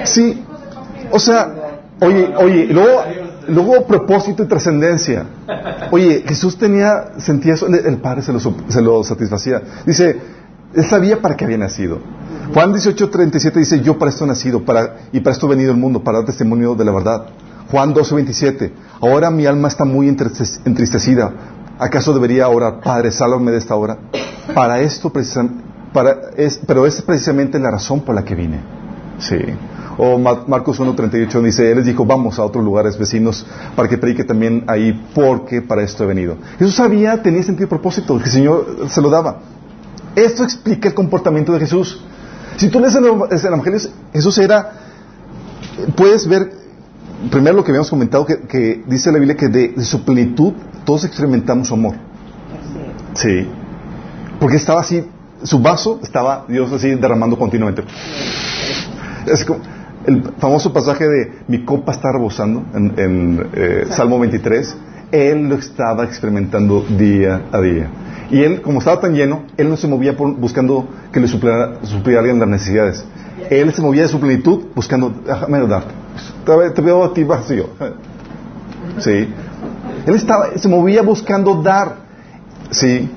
Sí. O sea, oye, oye, luego Luego propósito y trascendencia. Oye, Jesús tenía, sentía eso, el Padre se lo, se lo satisfacía. Dice, él sabía para qué había nacido. Juan 18:37 dice, yo para esto he nacido para, y para esto he venido al mundo, para dar testimonio de la verdad. Juan 12:27, ahora mi alma está muy entristecida. ¿Acaso debería orar, Padre, sálvame de esta hora? Para esto, para, es, pero es precisamente la razón por la que vine. Sí. O Marcos 1.38 dice, Él les dijo, vamos a otros lugares vecinos para que predique también ahí porque para esto he venido. Jesús sabía, tenía sentido y propósito, que el Señor se lo daba. Esto explica el comportamiento de Jesús. Si tú lees el, Evangelio, Jesús era, puedes ver, primero lo que habíamos comentado, que, dice la Biblia que de, su plenitud todos experimentamos amor. Sí. Porque estaba así, su vaso estaba Dios así derramando continuamente. Es como el famoso pasaje de mi copa está rebosando en, eh, Salmo 23. Él lo estaba experimentando día a día. Y él, como estaba tan lleno, él no se movía buscando que le supliera, alguien las necesidades. Él se movía de su plenitud buscando, déjame dar. Te, veo a ti vacío. Sí. Él estaba, se movía buscando dar. Sí.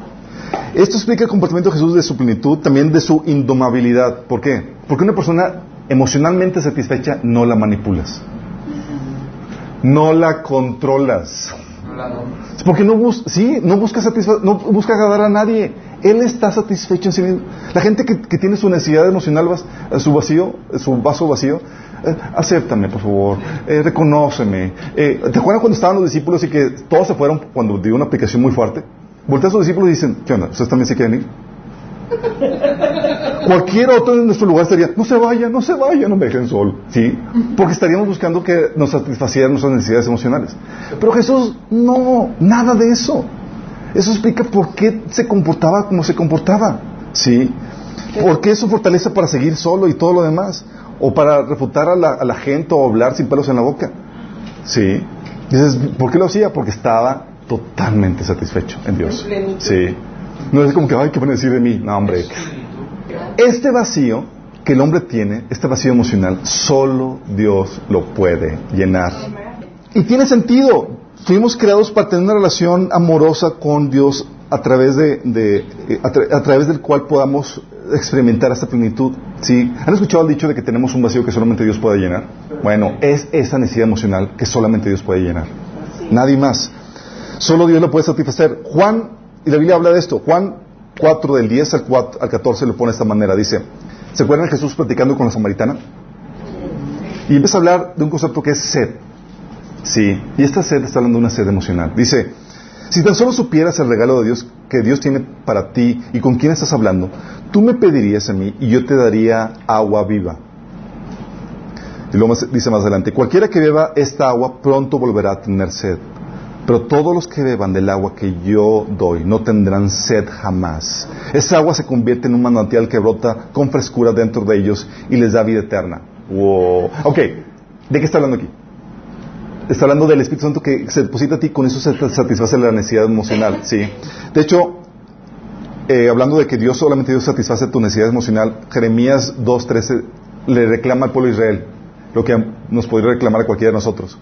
Esto explica el comportamiento de Jesús de su plenitud, también de su indomabilidad. ¿Por qué? Porque una persona emocionalmente satisfecha no la manipulas. No la controlas. Porque no, bus sí, no busca no busca agradar a nadie. Él está satisfecho en sí mismo. La gente que, tiene su necesidad emocional, eh, su vacío, eh, su vaso vacío, eh, acéptame, por favor, eh, reconóceme. ¿Te acuerdas cuando estaban los discípulos y que todos se fueron cuando dio una aplicación muy fuerte? Voltean a sus discípulos y dicen, ¿qué onda? ¿Ustedes también se quieren ir? Cualquier otro en nuestro lugar estaría, no se vaya, no se vaya, no me dejen solo. ¿Sí? Porque estaríamos buscando que nos satisfacieran nuestras necesidades emocionales. Pero Jesús, no, nada de eso. Eso explica por qué se comportaba como se comportaba. ¿Sí? ¿Por qué su fortaleza para seguir solo y todo lo demás? O para refutar a la, gente o hablar sin pelos en la boca. ¿Sí? Dices, ¿por qué lo hacía? Porque estaba totalmente satisfecho en Dios. Sí. No es como que, ay, ¿qué van a decir de mí? No, hombre. Este vacío que el hombre tiene, este vacío emocional, solo Dios lo puede llenar. Y tiene sentido. Fuimos creados para tener una relación amorosa con Dios a través de, eh, a, través del cual podamos experimentar esta plenitud. ¿Sí? ¿Han escuchado el dicho de que tenemos un vacío que solamente Dios puede llenar? Bueno, es esa necesidad emocional que solamente Dios puede llenar. Nadie más. Solo Dios lo puede satisfacer. Juan y la Biblia habla de esto. Juan 4, del 10 al, 4, al 14, lo pone de esta manera. Dice, ¿se acuerdan Jesús platicando con la samaritana? Y empieza a hablar de un concepto que es sed. Sí, y esta sed está hablando de una sed emocional. Dice, si tan solo supieras el regalo de Dios que Dios tiene para ti y con quién estás hablando, tú me pedirías a mí y yo te daría agua viva. Y luego dice más adelante, cualquiera que beba esta agua pronto volverá a tener sed. Pero todos los que beban del agua que yo doy no tendrán sed jamás. Esa agua se convierte en un manantial que brota con frescura dentro de ellos y les da vida eterna. Wow. Ok, ¿de qué está hablando aquí? Está hablando del Espíritu Santo que se deposita a ti, con eso se satisface la necesidad emocional. Sí. De hecho, eh, hablando de que Dios solamente Dios satisface tu necesidad emocional, Jeremías 2.13 le reclama al pueblo de Israel lo que nos podría reclamar cualquiera de nosotros.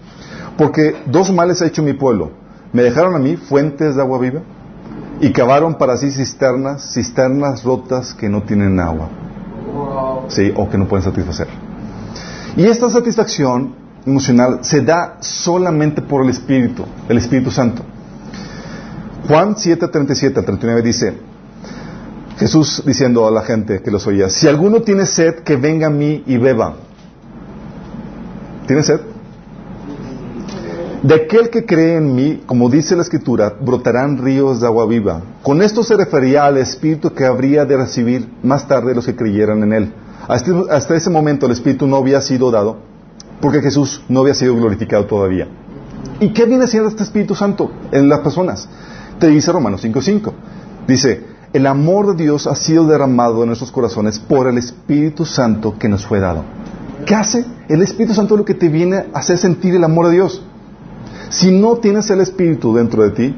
Porque dos males ha hecho mi pueblo. Me dejaron a mí fuentes de agua viva y cavaron para sí cisternas, cisternas rotas que no tienen agua. Sí, o que no pueden satisfacer. Y esta satisfacción emocional se da solamente por el Espíritu, el Espíritu Santo. Juan 7:37 al 39 dice, Jesús diciendo a la gente que los oía, si alguno tiene sed, que venga a mí y beba. ¿Tiene sed? De aquel que cree en mí, como dice la Escritura, brotarán ríos de agua viva. Con esto se refería al Espíritu que habría de recibir más tarde los que creyeran en Él. Hasta, hasta ese momento el Espíritu no había sido dado porque Jesús no había sido glorificado todavía. ¿Y qué viene siendo este Espíritu Santo en las personas? Te dice Romanos 5.5. Dice, el amor de Dios ha sido derramado en nuestros corazones por el Espíritu Santo que nos fue dado. ¿Qué hace? El Espíritu Santo es lo que te viene a hacer sentir el amor de Dios. Si no tienes el Espíritu dentro de ti,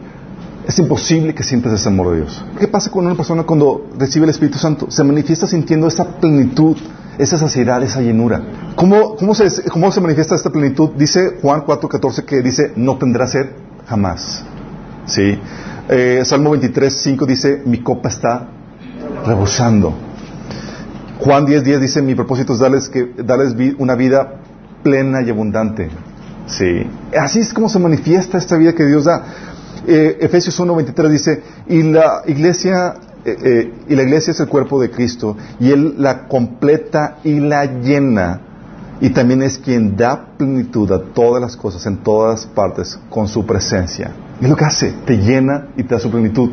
es imposible que sientas ese amor de Dios. ¿Qué pasa con una persona cuando recibe el Espíritu Santo? Se manifiesta sintiendo esa plenitud, esa saciedad, esa llenura. ¿Cómo, cómo, se, cómo se manifiesta esta plenitud? Dice Juan 4.14 que dice, no tendrá sed jamás. ¿Sí? Eh, Salmo 23.5 dice, mi copa está rebosando. Juan 10.10 dice, mi propósito es darles, que, darles una vida plena y abundante. Sí. Así es como se manifiesta esta vida que Dios da. Eh, Efesios 1.23 dice, y la iglesia, eh, eh, y la iglesia es el cuerpo de Cristo, y Él la completa y la llena, y también es quien da plenitud a todas las cosas en todas partes con su presencia. Y es lo que hace, te llena y te da su plenitud.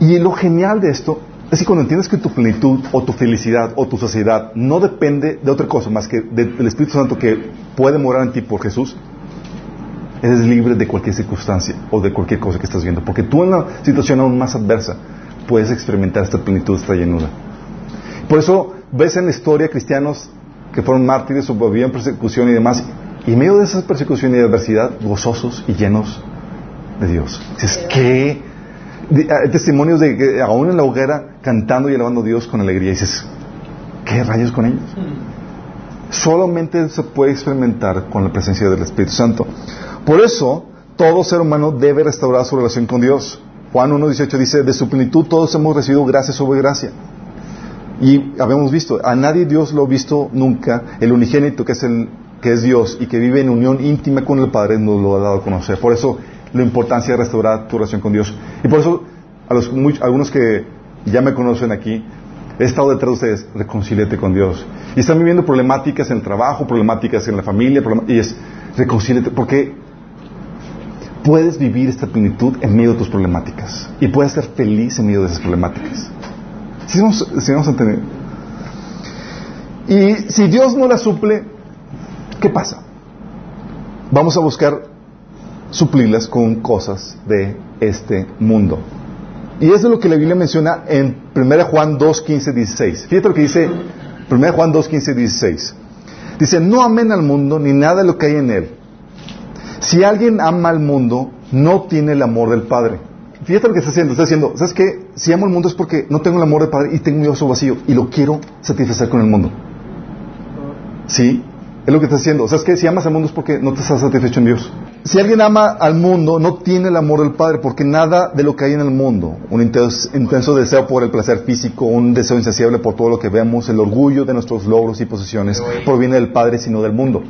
Y lo genial de esto Es que cuando entiendes que tu plenitud o tu felicidad o tu sociedad no depende de otra cosa más que del Espíritu Santo que puede morar en ti por Jesús, eres libre de cualquier circunstancia o de cualquier cosa que estás viendo. Porque tú en la situación aún más adversa puedes experimentar esta plenitud, esta llenura. Por eso ves en la historia cristianos que fueron mártires o vivían persecución y demás, y en medio de esa persecución y adversidad, gozosos y llenos de Dios. Dices, ¿qué? Hay testimonios de que aún en la hoguera cantando y alabando a Dios con alegría. Y dices, ¿qué rayos con ellos? Solamente se puede experimentar con la presencia del Espíritu Santo. Por eso, todo ser humano debe restaurar su relación con Dios. Juan 1.18 dice, de su plenitud todos hemos recibido gracia sobre gracia. Y habíamos visto, a nadie Dios lo ha visto nunca, el unigénito que es, el, que es Dios y que vive en unión íntima con el Padre nos lo ha dado a conocer. Por eso la importancia de restaurar tu relación con Dios. Y por eso, a los, algunos que ya me conocen aquí, he estado detrás de ustedes, reconcíliate con Dios. Y están viviendo problemáticas en el trabajo, problemáticas en la familia, y es, reconcíliate, porque puedes vivir esta plenitud en medio de tus problemáticas. Y puedes ser feliz en medio de esas problemáticas. Si vamos, si vamos a entender. Y si Dios no la suple, ¿qué pasa? Vamos a buscar suplirlas con cosas de este mundo. Y eso es lo que la Biblia menciona en 1 Juan 2, 15, 16. Fíjate lo que dice 1 Juan 2, 15, 16. Dice, no amen al mundo ni nada de lo que hay en él. Si alguien ama al mundo, no tiene el amor del Padre. Fíjate lo que está haciendo. Está diciendo, ¿sabes qué? Si amo al mundo es porque no tengo el amor del Padre y tengo mi oso vacío y lo quiero satisfacer con el mundo. ¿Sí? Es lo que está haciendo. ¿Sabes qué? Si amas al mundo es porque no te estás satisfecho en Dios. Si alguien ama al mundo, no tiene el amor del Padre, porque nada de lo que hay en el mundo, un intenso, intenso, deseo por el placer físico, un deseo insaciable por todo lo que vemos, el orgullo de nuestros logros y posesiones, proviene del Padre, sino del mundo.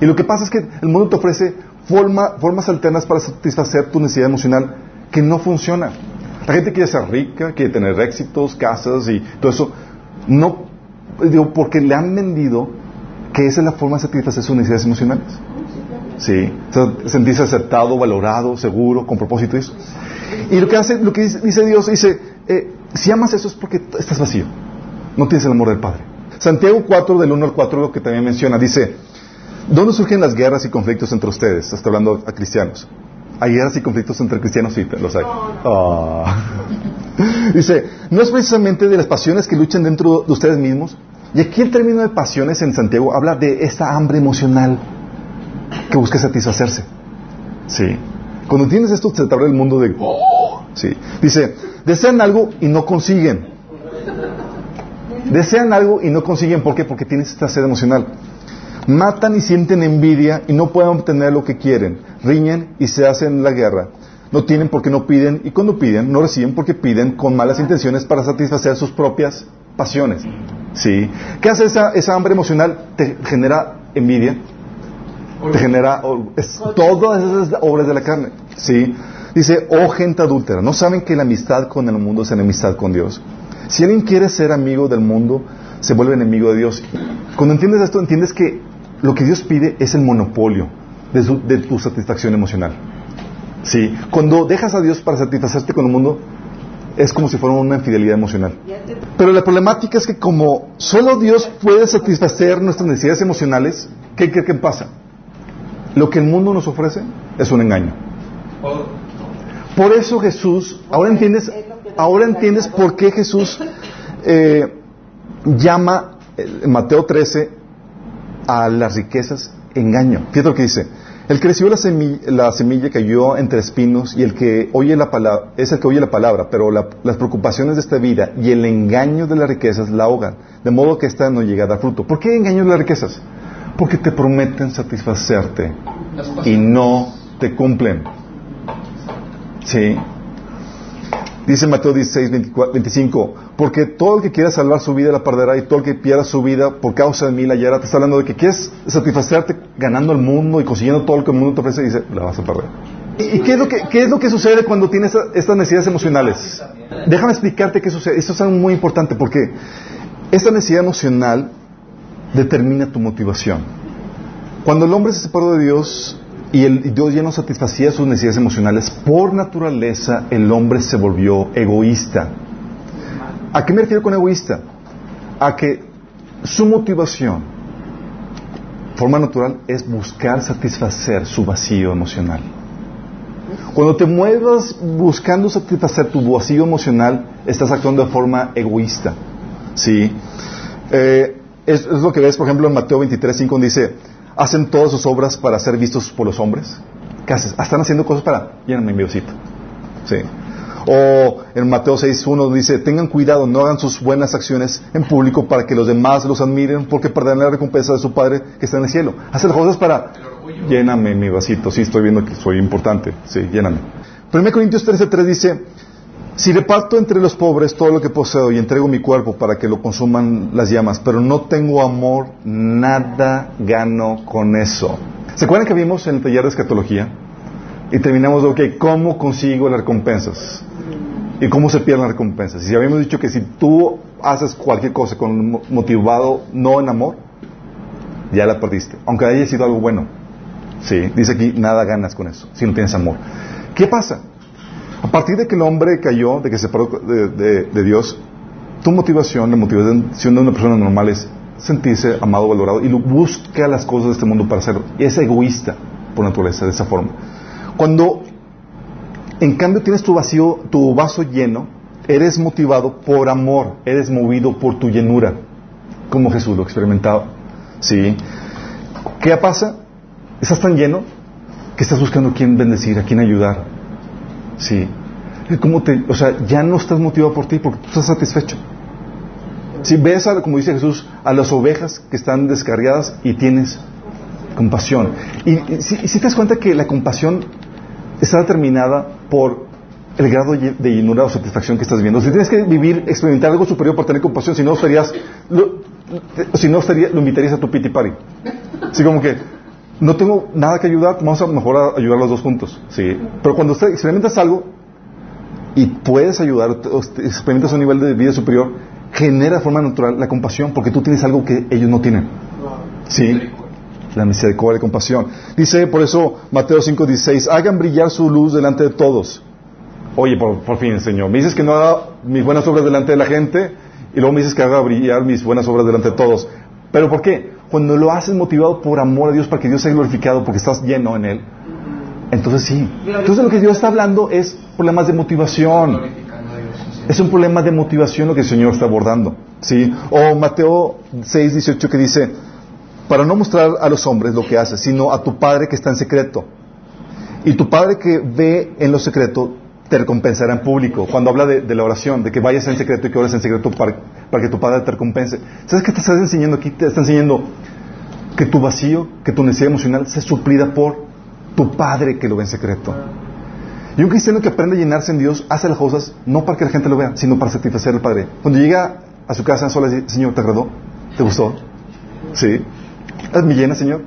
Y lo que pasa es que el mundo te ofrece formas alternas para satisfacer tu necesidad emocional que no funciona. La gente quiere ser rica, quiere tener éxitos, casas y todo eso. No, digo, porque le han vendido que esa es la forma de satisfacer sus necesidades emocionales. Sí, sentirse aceptado, valorado, seguro, con propósito. Eso. Y lo que hace, lo que dice, Dios, dice, eh, si amas eso es porque estás vacío. No tienes el amor del Padre. Santiago 4, del 1 al 4, lo que también menciona, dice, ¿Dónde surgen las guerras y conflictos entre ustedes? Está hablando a cristianos. ¿Hay guerras y conflictos entre cristianos? Sí, los hay. Ah. Dice, no es precisamente de las pasiones que luchan dentro de ustedes mismos. Y aquí el término de pasiones en Santiago habla de esta hambre emocional que busca satisfacerse. Sí. Cuando entiendes esto, se te abre el mundo de... Oh. Sí. Dice, desean algo y no consiguen. Desean algo y no consiguen. ¿Por qué? Porque tienes esta sed emocional. Matan y sienten envidia y no pueden obtener lo que quieren. Riñen y se hacen la guerra. No tienen porque no piden y cuando piden no reciben porque piden con malas intenciones para satisfacer sus propias pasiones. ¿Sí? ¿Qué hace esa, esa hambre emocional? Te genera envidia. Te genera todas esas obras de la carne. ¿Sí? Dice, oh gente adúltera, ¿no saben que la amistad con el mundo es enemistad con Dios? Si alguien quiere ser amigo del mundo, se vuelve enemigo de Dios. Cuando entiendes esto, entiendes que lo que Dios pide es el monopolio de, tu satisfacción emocional. Sí, cuando dejas a Dios para satisfacerte con el mundo, es como si fuera una infidelidad emocional. Pero la problemática es que como solo Dios puede satisfacer nuestras necesidades emocionales, ¿qué qué pasa? Lo que el mundo nos ofrece es un engaño. Por eso Jesús, ahora entiendes, ahora entiendes por qué Jesús eh, llama en Mateo 13 a las riquezas engaño. Fíjate lo que dice. El que recibió la semilla, la semilla cayó entre espinos y el que oye la palabra, es el que oye la palabra, pero las preocupaciones de esta vida y el engaño de las riquezas la ahogan, de modo que esta no llega a dar fruto. ¿Por qué engaño de las riquezas? Porque te prometen satisfacerte y no te cumplen. ¿Sí? Dice Mateo 16, 25, porque todo el que quiera salvar su vida la perderá y todo el que pierda su vida por causa de mí la hallará. Te está hablando de que quieres satisfacerte ganando el mundo y consiguiendo todo lo que el mundo te ofrece y dice, la vas a perder. ¿Y, qué, es lo que, qué es lo que sucede cuando tienes estas necesidades emocionales? Déjame explicarte qué sucede. Esto es algo muy importante porque esta necesidad emocional determina tu motivación. Cuando el hombre se separó de Dios, y el, Dios ya no satisfacía sus necesidades emocionales, por naturaleza el hombre se volvió egoísta. ¿A qué me refiero con egoísta? A que su motivación, forma natural, es buscar satisfacer su vacío emocional. Cuando te muevas buscando satisfacer tu vacío emocional, estás actuando de forma egoísta. ¿Sí? Eh, es, lo que ves, por ejemplo, en Mateo 23, 5, donde dice, hacen todas sus obras para ser vistos por los hombres. ¿Qué haces? Ah, están haciendo cosas para, lléname mi biocito. ¿Sí? O en Mateo 6.1 dice, tengan cuidado, no hagan sus buenas acciones en público para que los demás los admiren, porque perderán la recompensa de su Padre que está en el cielo. Hacen las cosas para, lléname mi vasito, sí, estoy viendo que soy importante, sí, lléname. 1 Corintios 13.3 dice, si reparto entre los pobres todo lo que poseo y entrego mi cuerpo para que lo consuman las llamas, pero no tengo amor, nada gano con eso. ¿Se acuerdan que vimos en el taller de escatología? Y terminamos de, ok, ¿cómo consigo las recompensas? ¿Y cómo se pierden las recompensas? Y si habíamos dicho que si tú haces cualquier cosa con motivado no en amor, ya la perdiste. Aunque haya sido algo bueno. Sí, dice aquí, nada ganas con eso, si no tienes amor. ¿Qué pasa? A partir de que el hombre cayó, de que se separó de, Dios, tu motivación, la motivación de una persona normal es sentirse amado, valorado y busca las cosas de este mundo para hacerlo. Y es egoísta por naturaleza, de esa forma. Cuando en cambio tienes tu vacío, tu vaso lleno, eres motivado por amor, eres movido por tu llenura, como Jesús lo experimentaba. ¿Sí? ¿Qué pasa? Estás tan lleno que estás buscando a quién bendecir, a quién ayudar. ¿Sí? ¿Cómo te, o sea, ya no estás motivado por ti porque tú estás satisfecho. Si ves, a, como dice Jesús, a las ovejas que están descargadas y tienes compasión. Y, si, te das cuenta que la compasión está determinada por el grado de llenura o satisfacción que estás viendo. Si tienes que vivir, experimentar algo superior para tener compasión, si no estarías, lo, si no estaría, lo invitarías a tu pity party. Así como que, no tengo nada que ayudar, vamos a mejor ayudar los dos juntos. ¿sí? Pero cuando experimentas algo y puedes ayudar, experimentas un nivel de vida superior, genera de forma natural la compasión, porque tú tienes algo que ellos no tienen. ¿Sí? la misericordia y compasión. Dice por eso Mateo 5:16, hagan brillar su luz delante de todos. Oye, por, fin, Señor, me dices que no haga mis buenas obras delante de la gente y luego me dices que haga brillar mis buenas obras delante de todos. ¿Pero por qué? Cuando lo haces motivado por amor a Dios para que Dios sea glorificado porque estás lleno en Él, entonces sí. Entonces lo que Dios está hablando es problemas de motivación. Es un problema de motivación lo que el Señor está abordando. ¿sí? O Mateo 6, 18 que dice, para no mostrar a los hombres lo que haces, sino a tu Padre que está en secreto. Y tu Padre que ve en lo secreto te recompensará en público. Cuando habla de, la oración, de que vayas en secreto y que ores en secreto para, que tu Padre te recompense. ¿Sabes qué te estás enseñando aquí? Te está enseñando que tu vacío, que tu necesidad emocional sea suplida por tu Padre que lo ve en secreto. Y un cristiano que aprende a llenarse en Dios hace las cosas no para que la gente lo vea, sino para satisfacer al Padre. Cuando llega a su casa, solo dice, Señor, ¿te agradó? ¿Te gustó? ¿Sí? ¿Es mi llena, Señor?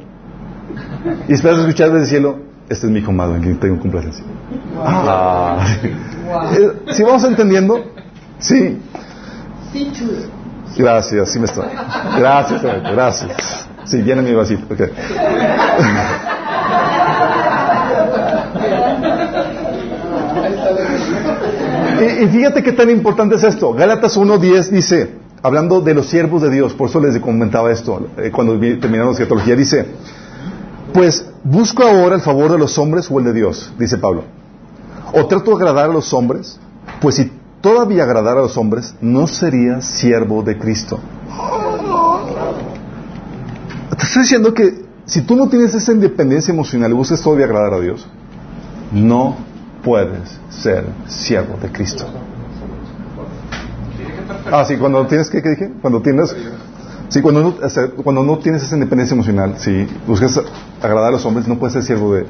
Y esperas escuchar desde el cielo, este es mi hijo amado en quien tengo complacencia. Ah. ¿Sí vamos entendiendo? Sí. Gracias, sí me está. Gracias, gracias. Sí, llena mi vasito. y, y, fíjate qué tan importante es esto. Gálatas 1.10 dice, hablando de los siervos de Dios, por eso les comentaba esto eh, cuando terminamos la escatología, dice, pues busco ahora el favor de los hombres o el de Dios, dice Pablo. O trato de agradar a los hombres, pues si todavía agradara a los hombres, no sería siervo de Cristo. Te estoy diciendo que si tú no tienes esa independencia emocional y buscas todavía agradar a Dios, no puedes ser siervo de Cristo. Ah, sí, cuando tienes, ¿qué, dije? Cuando tienes, sí, cuando no, cuando no tienes esa independencia emocional, si buscas agradar a los hombres, no puedes ser siervo de,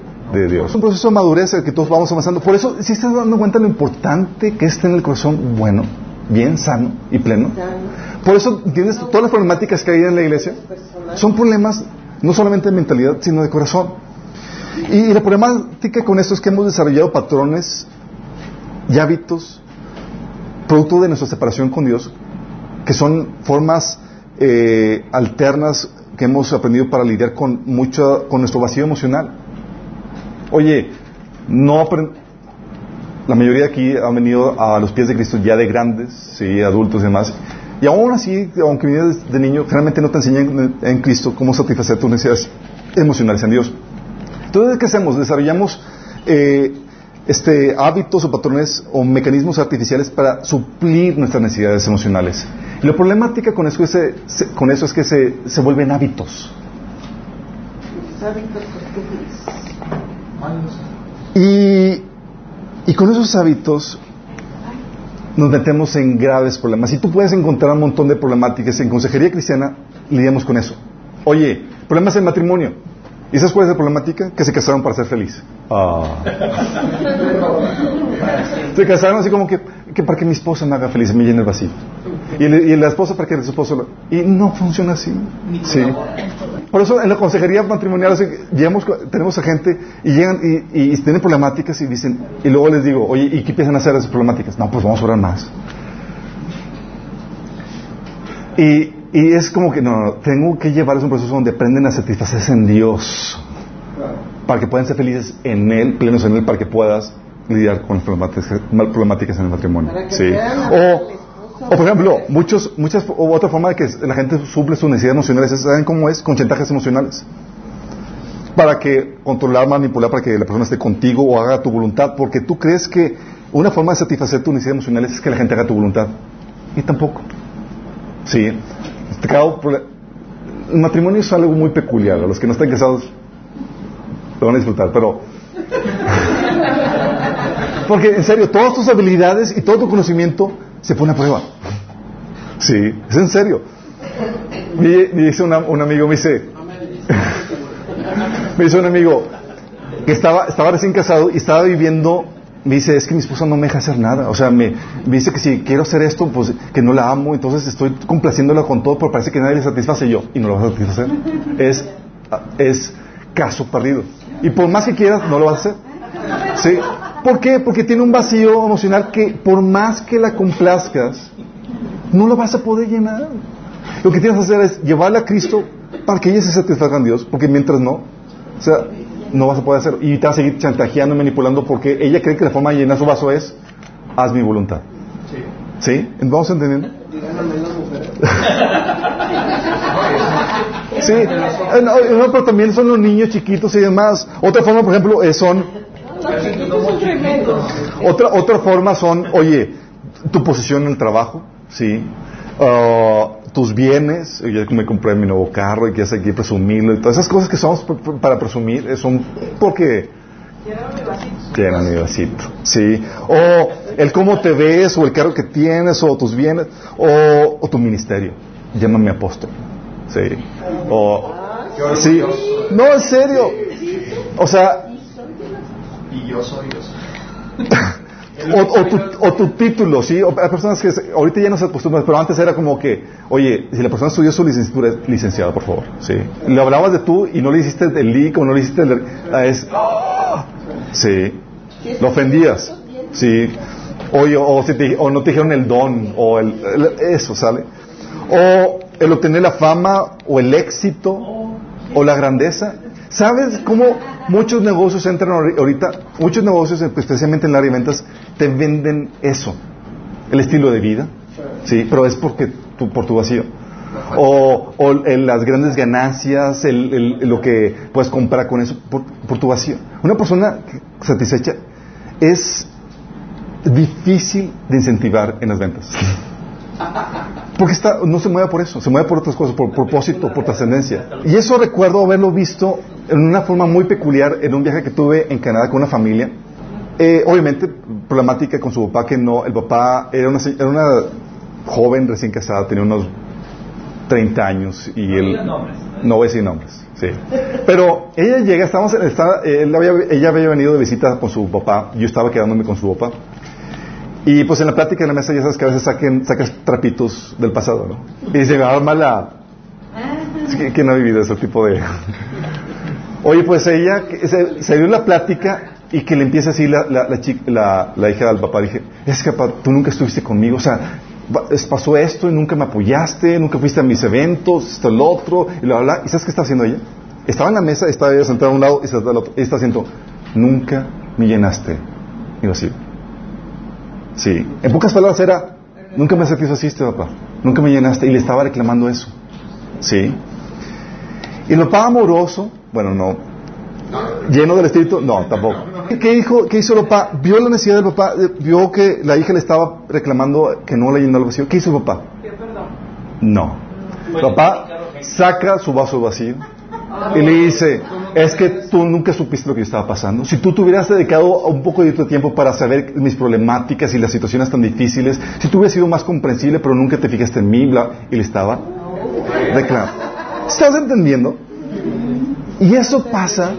Dios. Es un proceso de madurez el que todos vamos avanzando. Por eso, si estás dando cuenta de lo importante que es tener el corazón bueno, bien sano y pleno. Por eso, ¿entiendes? Todas las problemáticas que hay en la iglesia son problemas no solamente de mentalidad, sino de corazón. Y, la problemática con esto es que hemos desarrollado patrones y hábitos producto de nuestra separación con Dios, que son formas eh, alternas que hemos aprendido para lidiar con mucho, con nuestro vacío emocional. Oye, no la mayoría aquí han venido a los pies de Cristo ya de grandes, sí, adultos y demás. Y aún así, aunque vienes de niño, generalmente no te enseñan en Cristo cómo satisfacer tus necesidades emocionales en Dios. Entonces, ¿qué hacemos? Desarrollamos eh, este, hábitos o patrones o mecanismos artificiales para suplir nuestras necesidades emocionales. Y la problemática con eso es, con eso es que se, se vuelven hábitos. Y, y con esos hábitos nos metemos en graves problemas. Y tú puedes encontrar un montón de problemáticas. En consejería cristiana lidiamos con eso. Oye, problemas en matrimonio. ¿Y sabes cuál es la problemática? Que se casaron para ser feliz. Ah. se casaron así como que, que, para que mi esposa me haga feliz, me llene el vacío. Y, y la esposa para que su esposo... Y no funciona así. Sí. Por eso en la consejería matrimonial tenemos a gente y llegan y, tienen problemáticas y dicen, y luego les digo, oye, ¿y qué empiezan a hacer esas problemáticas? No, pues vamos a orar más. Y, y es como que, no, tengo que llevarles un proceso donde aprenden a satisfacerse en Dios. Para que puedan ser felices en Él, plenos en Él, para que puedas lidiar con las problemáticas, en el matrimonio. Sí. O, o por ejemplo, muchos, muchas, o otra forma de que la gente suple sus necesidades emocionales, ¿saben cómo es? Con chantajes emocionales. Para que controlar, manipular, para que la persona esté contigo o haga tu voluntad, porque tú crees que una forma de satisfacer tus necesidades emocionales es que la gente haga tu voluntad. Y tampoco. Sí. El matrimonio es algo muy peculiar. A los que no están casados lo van a disfrutar, pero. Porque, en serio, todas tus habilidades y todo tu conocimiento se pone a prueba. Sí, es en serio. Me, dice un amigo, me dice, me dice un amigo que estaba, estaba recién casado y estaba viviendo, me dice, es que mi esposa no me deja hacer nada. O sea, me, dice que si quiero hacer esto, pues que no la amo, entonces estoy complaciéndola con todo, pero parece que nadie le satisface yo y no lo vas a satisfacer. Es, es caso perdido. Y por más que quieras, no lo vas a hacer. ¿Sí? ¿Por qué? Porque tiene un vacío emocional que por más que la complazcas, no lo vas a poder llenar. Lo que tienes que hacer es llevarla a Cristo para que ella se satisfaga en Dios, porque mientras no, o sea, no vas a poder hacerlo. Y te va a seguir chantajeando y manipulando porque ella cree que la forma de llenar su vaso es, haz mi voluntad. ¿Sí? ¿Sí? ¿Vamos entendiendo? sí, eh, no, pero también son los niños chiquitos y demás. Otra forma, por ejemplo, eh, otra, otra forma son, oye, tu posición en el trabajo, ¿sí? Uh, tus bienes, yo me compré mi nuevo carro y quieres aquí presumirlo y todas esas cosas que somos para presumir eh, son porque quieren mi vasito, sí, o el cómo te ves o el carro que tienes o tus bienes o, tu ministerio, llámame apóstol, sí, o sí, no en serio, o sea y yo soy Dios. o, tu, título, ¿sí? hay personas que ahorita ya no se acostumbran, pero antes era como que, oye, si la persona estudió su licenciatura, licenciado, por favor, ¿sí? Le hablabas de tú y no le hiciste el leak o no le hiciste el... Es, sí. Lo ofendías, sí. Oye, o, o no te dijeron el don, o el, eso, ¿sale? O el obtener la fama, o el éxito, o la grandeza. ¿Sabes cómo muchos negocios entran ahorita, muchos negocios, especialmente en el área de ventas, te venden eso, el estilo de vida, sí, pero es porque tu, por tu vacío. O, o las grandes ganancias, el, lo que puedes comprar con eso por, por tu vacío. Una persona satisfecha es difícil de incentivar en las ventas. Porque está, no se mueve por eso, se mueve por otras cosas, por propósito, por trascendencia. Y eso recuerdo haberlo visto en una forma muy peculiar en un viaje que tuve en Canadá con una familia. Eh, obviamente, problemática con su papá, que no, el papá era una, era una joven recién casada, tenía unos 30 años y él... No voy a decir nombres, sí. Pero ella llega, estábamos, estaba, ella había venido de visita con su papá, yo estaba quedándome con su papá. Y pues en la plática en la mesa ya sabes que a veces saquen, sacas trapitos del pasado, ¿no? Y se me arma. ¿Quién ha vivido ese tipo de...? Oye, pues ella se, se dio la plática y que le empieza así la, la, la, la, hija del papá. Dije, es que papá, tú nunca estuviste conmigo, o sea, pasó esto y nunca me apoyaste, nunca fuiste a mis eventos, esto, el otro, y bla, bla, ¿Y sabes qué está haciendo ella? Estaba en la mesa, estaba ella sentada a un lado y está está haciendo, nunca me llenaste. Y así, Sí. En pocas palabras era, nunca me satisfaciste, papá. Nunca me llenaste. Y le estaba reclamando eso. Sí. Y el papá amoroso, bueno, no. Lleno del espíritu, no, tampoco. ¿Qué, dijo, ¿Qué hizo el papá? Vio la necesidad del papá, vio que la hija le estaba reclamando que no le llenó el vacío. ¿Qué hizo el papá? No. El papá saca su vaso vacío y le dice, es que tú nunca supiste lo que estaba pasando. Si tú te hubieras dedicado un poco de tu tiempo para saber mis problemáticas y las situaciones tan difíciles, si tú hubieras sido más comprensible, pero nunca te fijaste en mí, bla, y le estaba reclamando. ¿Estás entendiendo? Y eso pasa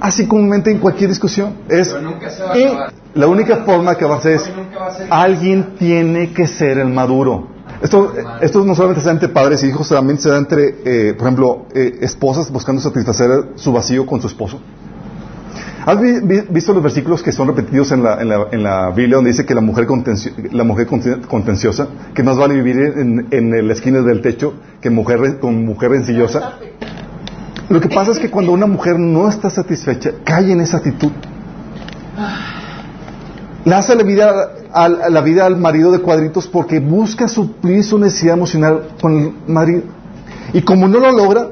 así comúnmente en cualquier discusión. Es, la única forma que va a ser es, alguien tiene que ser el maduro. Esto, esto no solamente se da entre padres y hijos, también se da entre, eh, por ejemplo, eh, esposas buscando satisfacer su vacío con su esposo. ¿Has visto los versículos que son repetidos en la, en la, Biblia donde dice que la mujer, la mujer contenciosa, que más vale vivir en, en la esquina del techo que mujer, con mujer rencillosa? Lo que pasa es que cuando una mujer no está satisfecha, cae en esa actitud. Le hace la vida, a, la vida al marido de cuadritos porque busca suplir su necesidad emocional con el marido. Y como no lo logra,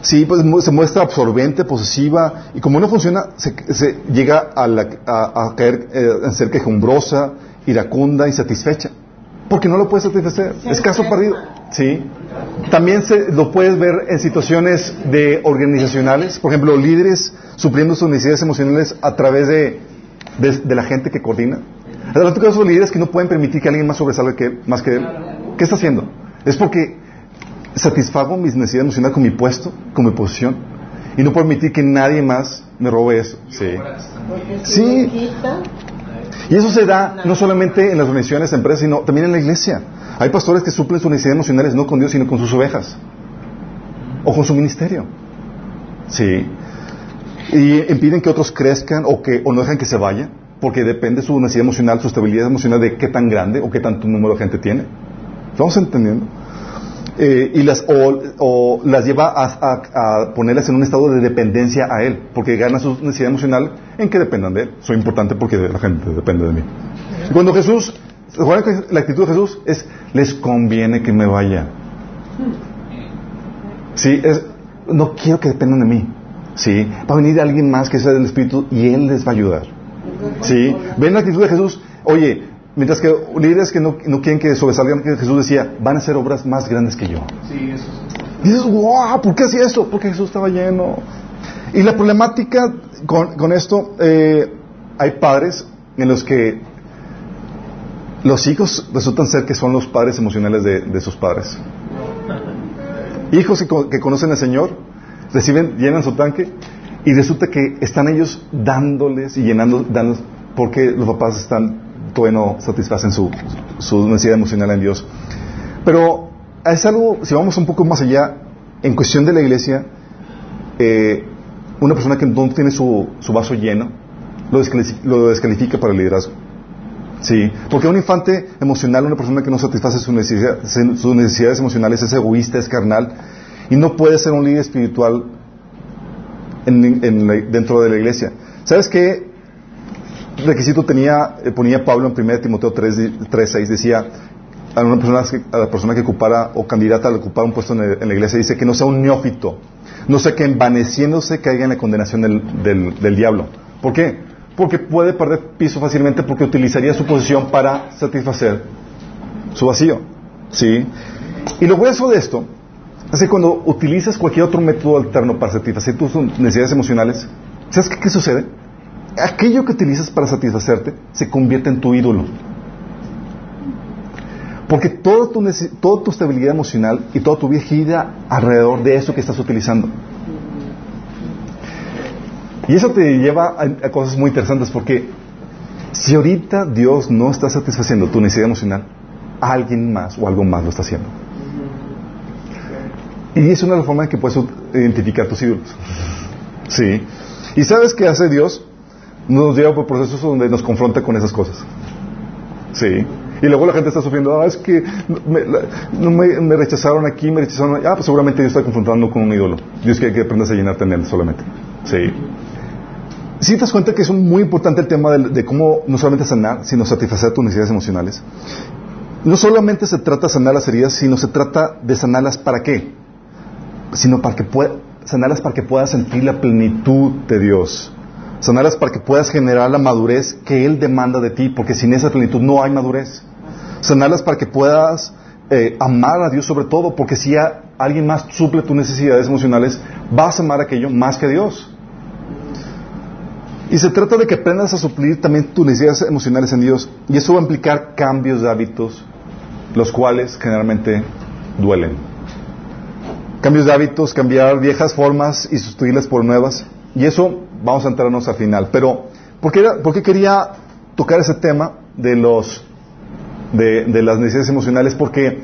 sí, pues se muestra absorbente, posesiva, y como no funciona, se, llega a, caer eh, en ser quejumbrosa, iracunda, insatisfecha. Porque no lo puede satisfacer. Es caso perdido. Sí. También se, lo puedes ver en situaciones de organizacionales, por ejemplo, líderes supliendo sus necesidades emocionales a través de, de, la gente que coordina. En de caso, líderes que no pueden permitir que alguien más sobresalga que, más que él. ¿Qué está haciendo? Es porque satisfago mis necesidades emocionales con mi puesto, con mi posición, y no permitir que nadie más me robe eso. Sí. Sí. Y eso se da no solamente en las organizaciones, empresas, sino también en la iglesia. Hay pastores que suplen sus necesidades emocionales no con Dios, sino con sus ovejas. O con su ministerio. Sí. Y impiden que otros crezcan o, que, o no dejan que se vayan, porque depende su necesidad emocional, su estabilidad emocional de qué tan grande o qué tanto número de gente tiene. ¿Estamos entendiendo? Eh, y las, o, las lleva a, ponerlas en un estado de dependencia a él, porque gana su necesidad emocional en que dependan de él. Soy importante porque la gente depende de mí. cuando Jesús la actitud de Jesús es, les conviene que me vaya. Sí, no quiero que dependan de mí. Sí, va a venir alguien más que sea del Espíritu y Él les va a ayudar. Sí, ven la actitud de Jesús. Oye, mientras que líderes que no, no quieren que sobresalgan, que Jesús decía, van a hacer obras más grandes que yo. Sí, eso. Dices, wow, ¿por qué hacía eso? Porque Jesús estaba lleno. Y la problemática con, con esto, eh, hay padres en los que los hijos resultan ser que son los padres emocionales de, sus padres. Hijos que, conocen al Señor, reciben, llenan su tanque y resulta que están ellos dándoles y llenando, dándoles, porque los papás están, todavía no satisfacen su, su necesidad emocional en Dios. Pero es algo, si vamos un poco más allá, en cuestión de la iglesia, eh, una persona que no tiene su, su vaso lleno, lo descalifica para el liderazgo. Sí, porque un infante emocional, una persona que no satisface sus necesidades emocionales, es egoísta, es carnal, y no puede ser un líder espiritual dentro de la iglesia. ¿Sabes qué requisito tenía, eh, ponía Pablo en 1 Timoteo 3.6? Decía, a, una persona, a la persona que ocupara o candidata a ocupar un puesto en, la iglesia, dice que no sea un neófito, no sea que envaneciéndose caiga en la condenación del diablo. ¿Por qué? porque puede perder piso fácilmente porque utilizaría su posición para satisfacer su vacío. ¿Sí? Y lo grueso de esto es que cuando utilizas cualquier otro método alterno para satisfacer tus necesidades emocionales, ¿sabes qué, sucede? Aquello que utilizas para satisfacerte se convierte en tu ídolo. Porque toda tu, toda tu estabilidad emocional y toda tu vida gira alrededor de eso que estás utilizando. Y eso te lleva a, cosas muy interesantes porque si ahorita Dios no está satisfaciendo tu necesidad emocional, alguien más o algo más lo está haciendo. Y es una de las formas en que puedes identificar tus ídolos. Sí. ¿Y sabes qué hace Dios? Nos lleva por procesos donde nos confronta con esas cosas. Sí. Y luego la gente está sufriendo, ah, es que me, rechazaron aquí, me rechazaron allá. Ah, pues seguramente Dios está confrontando con un ídolo. Dios quiere que aprendas a llenarte en él solamente. Sí. si te das cuenta que es muy importante el tema de, cómo no solamente sanar, sino satisfacer tus necesidades emocionales. No solamente se trata de sanar las heridas, sino se trata de sanarlas para qué? Sino para que pueda, sanarlas para que puedas sentir la plenitud de Dios. Sanarlas para que puedas generar la madurez que Él demanda de ti, porque sin esa plenitud no hay madurez. Sanarlas para que puedas eh, amar a Dios sobre todo, porque si alguien más suple tus necesidades emocionales, vas a amar aquello más que a Dios. Y se trata de que aprendas a suplir también tus necesidades emocionales en Dios. Y eso va a implicar cambios de hábitos, los cuales generalmente duelen. Cambios de hábitos, cambiar viejas formas y sustituirlas por nuevas. Y eso vamos a entrarnos al final. Pero, ¿por qué, quería tocar ese tema de los de, las necesidades emocionales? Porque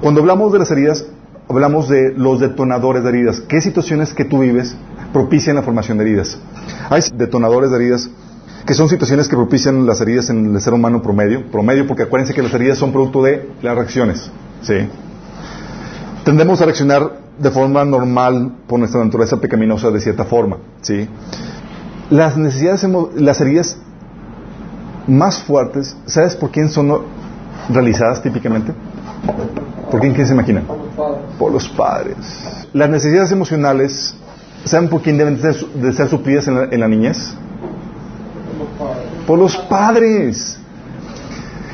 cuando hablamos de las heridas, hablamos de los detonadores de heridas. ¿Qué situaciones que tú vives propician la formación de heridas? Hay detonadores de heridas que son situaciones que propician las heridas en el ser humano promedio. Promedio porque acuérdense que las heridas son producto de las reacciones. ¿sí? Tendemos a reaccionar de forma normal por nuestra naturaleza pecaminosa de cierta forma. ¿sí? Las necesidades, las heridas más fuertes, ¿sabes por quién son realizadas típicamente? ¿Por quién, quién se imagina? Por los padres. Las necesidades emocionales, ¿saben por quién deben de ser, suplidas en la, niñez? Por los padres.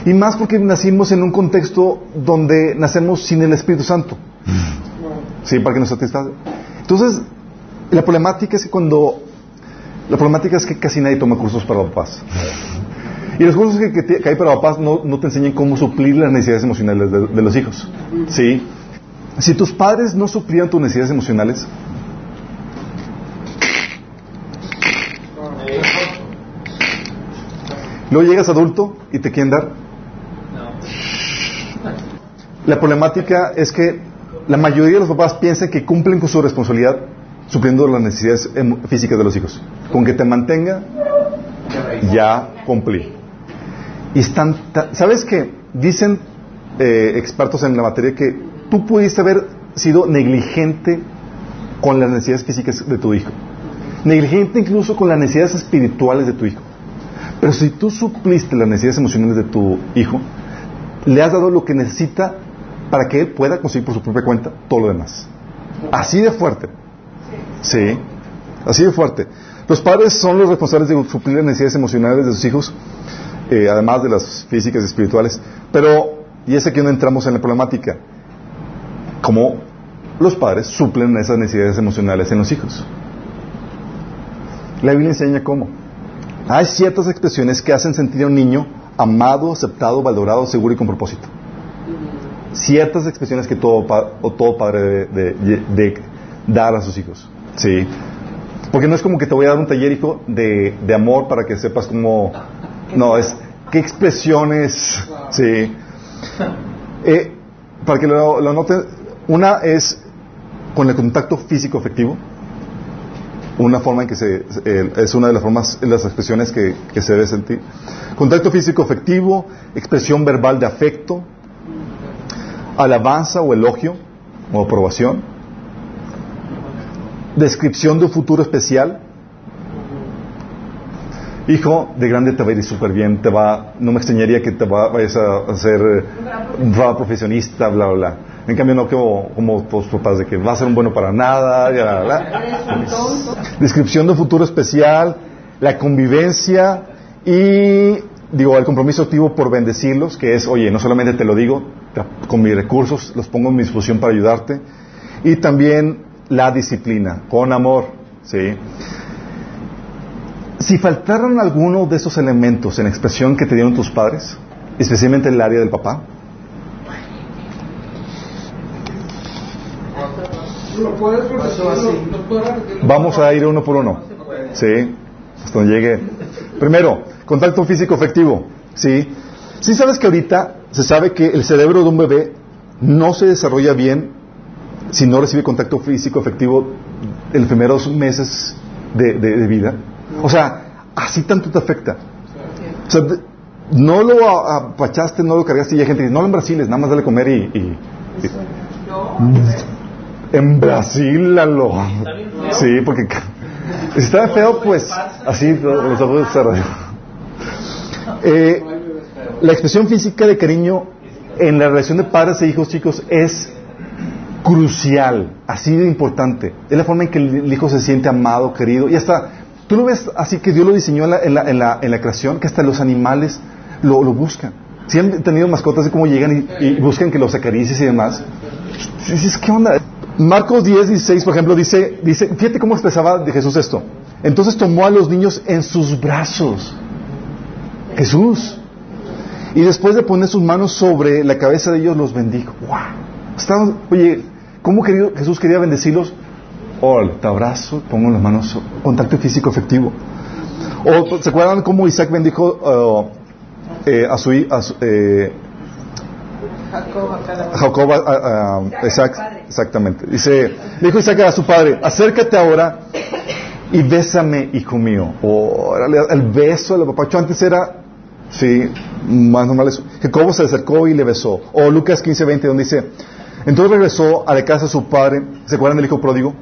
Y más porque nacimos en un contexto donde nacemos sin el Espíritu Santo. Sí, para que nos satisfaga. Entonces, la problemática es que cuando... La problemática es que casi nadie toma cursos para papás. Y los cursos que, hay para papás no, te enseñan cómo suplir las necesidades emocionales de, los hijos. ¿Sí? Si tus padres no suplían tus necesidades emocionales, luego llegas adulto y te quieren dar. La problemática es que la mayoría de los papás piensan que cumplen con su responsabilidad supliendo las necesidades físicas de los hijos. Con que te mantenga, ya cumplí. Y están, ¿sabes qué? Dicen eh, expertos en la materia que tú pudiste haber sido negligente con las necesidades físicas de tu hijo. Negligente incluso con las necesidades espirituales de tu hijo. Pero si tú supliste las necesidades emocionales de tu hijo, le has dado lo que necesita para que él pueda conseguir por su propia cuenta todo lo demás. Así de fuerte. Sí, así de fuerte. Los padres son los responsables de suplir las necesidades emocionales de sus hijos eh, además de las físicas y espirituales. Pero, y es aquí donde entramos en la problemática, cómo los padres suplen esas necesidades emocionales en los hijos. La Biblia enseña cómo. Hay ciertas expresiones que hacen sentir a un niño amado, aceptado, valorado, seguro y con propósito. Ciertas expresiones que todo, o todo padre debe dar a sus hijos. Sí. Porque no es como que te voy a dar un taller, hijo, de, de amor para que sepas cómo no, es qué expresiones, sí. Eh, para que lo, noten, una es con el contacto físico efectivo, una forma en que se, es una de las formas, las expresiones que, que se debe sentir. Contacto físico efectivo, expresión verbal de afecto, alabanza o elogio o aprobación, descripción de un futuro especial, hijo, de grande te va a ir súper bien, te va, no me extrañaría que te va, vayas a hacer, va profesionista, bla, bla, bla. En cambio, no como, como tus papás de que va a ser un bueno para nada, Descripción de futuro especial, la convivencia y, digo, el compromiso activo por bendecirlos, que es, oye, no solamente te lo digo, con mis recursos los pongo en mi disposición para ayudarte, y también la disciplina, con amor, ¿sí? Si faltaran alguno de esos elementos en expresión que te dieron tus padres, especialmente en el área del papá, Vamos a ir uno por uno. Sí, hasta donde llegue. Primero, contacto físico efectivo. Sí. Sí sabes que ahorita se sabe que el cerebro de un bebé no se desarrolla bien si no recibe contacto físico efectivo en los primeros meses de vida. O sea, así tanto te afecta. O sea, no lo apachaste, no lo cargaste y hay gente que dice, no en Brasil, es nada más dale comer y... en Brasil, lo... Sí, porque Si está feo, pues así los ojos cerrados. Eh, la expresión física de cariño en la relación de padres e hijos, chicos, es crucial, así de importante. Es la forma en que el hijo se siente amado, querido. Y hasta, tú lo ves así que Dios lo diseñó en la, en la, creación, que hasta los animales lo, lo buscan. Si han tenido mascotas, de cómo llegan y, y, buscan que los acaricies y demás. Dices, ¿qué onda? Marcos 10, 16, por ejemplo, dice, dice, fíjate cómo expresaba de Jesús esto. Entonces tomó a los niños en sus brazos. Jesús. Y después de poner sus manos sobre la cabeza de ellos, los bendijo. ¡Wow! oye, ¿cómo querido, Jesús quería bendecirlos? Oh, te abrazo, pongo las manos, contacto físico efectivo. O, ¿se acuerdan cómo Isaac bendijo uh, eh, a su, a eh, Jacob, a, a, Isaac, exactamente. Dice, dijo Isaac a su padre, acércate ahora y bésame, hijo mío. O el beso del papacho antes era, sí, más normal eso. Jacobo se acercó y le besó. O Lucas 15, 20, donde dice, entonces regresó a la casa de su padre. ¿Se acuerdan del hijo pródigo?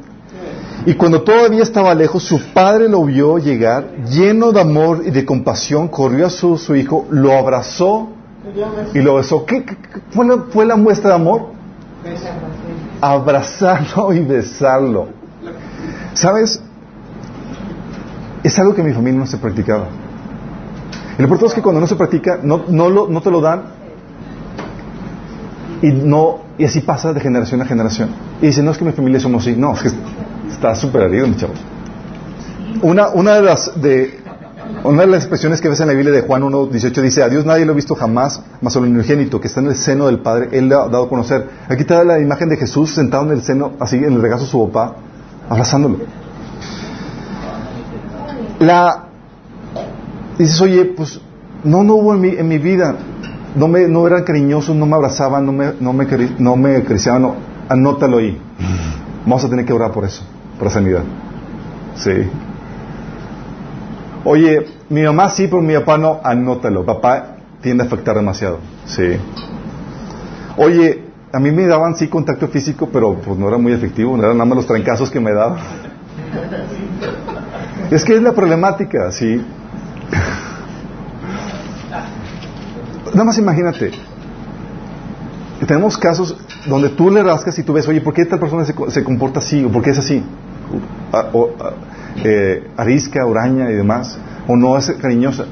Y cuando todavía estaba lejos, su padre lo vio llegar, lleno de amor y de compasión, corrió a su, su hijo, lo abrazó y lo besó. ¿Qué, qué, qué fue, la, fue, la, muestra de amor? Abrazarlo y besarlo. ¿Sabes? Es algo que en mi familia no se practicaba. Y lo importante es que cuando no se practica, no, no, lo, no te lo dan y no y así pasa de generación a generación. Y dicen, no es que mi familia somos así. No, es que está súper herido, mi chavos. Una, una de las de una de las expresiones que ves en la Biblia de Juan 1.18 dice, a Dios nadie lo ha visto jamás, más solo el unigénito que está en el seno del Padre, Él le ha dado a conocer. Aquí te da la imagen de Jesús sentado en el seno, así en el regazo de su papá, abrazándolo. La, dices, oye, pues no, no hubo en mi, en mi vida, no, me, no eran cariñosos, no me abrazaban, no me, no me, no me acariciaban, anótalo ahí. Vamos a tener que orar por eso, por sanidad. Sí. Oye, mi mamá sí, pero mi papá no, anótalo. Papá tiende a afectar demasiado. Sí. Oye, a mí me daban sí contacto físico, pero pues no era muy efectivo, no eran nada más los trancazos que me daban. Es que es la problemática, sí. Nada más imagínate. Tenemos casos donde tú le rascas y tú ves, oye, ¿por qué esta persona se, se comporta así? ¿O por qué es así? O, eh, arisca, uraña y demás, o no es cariñosa.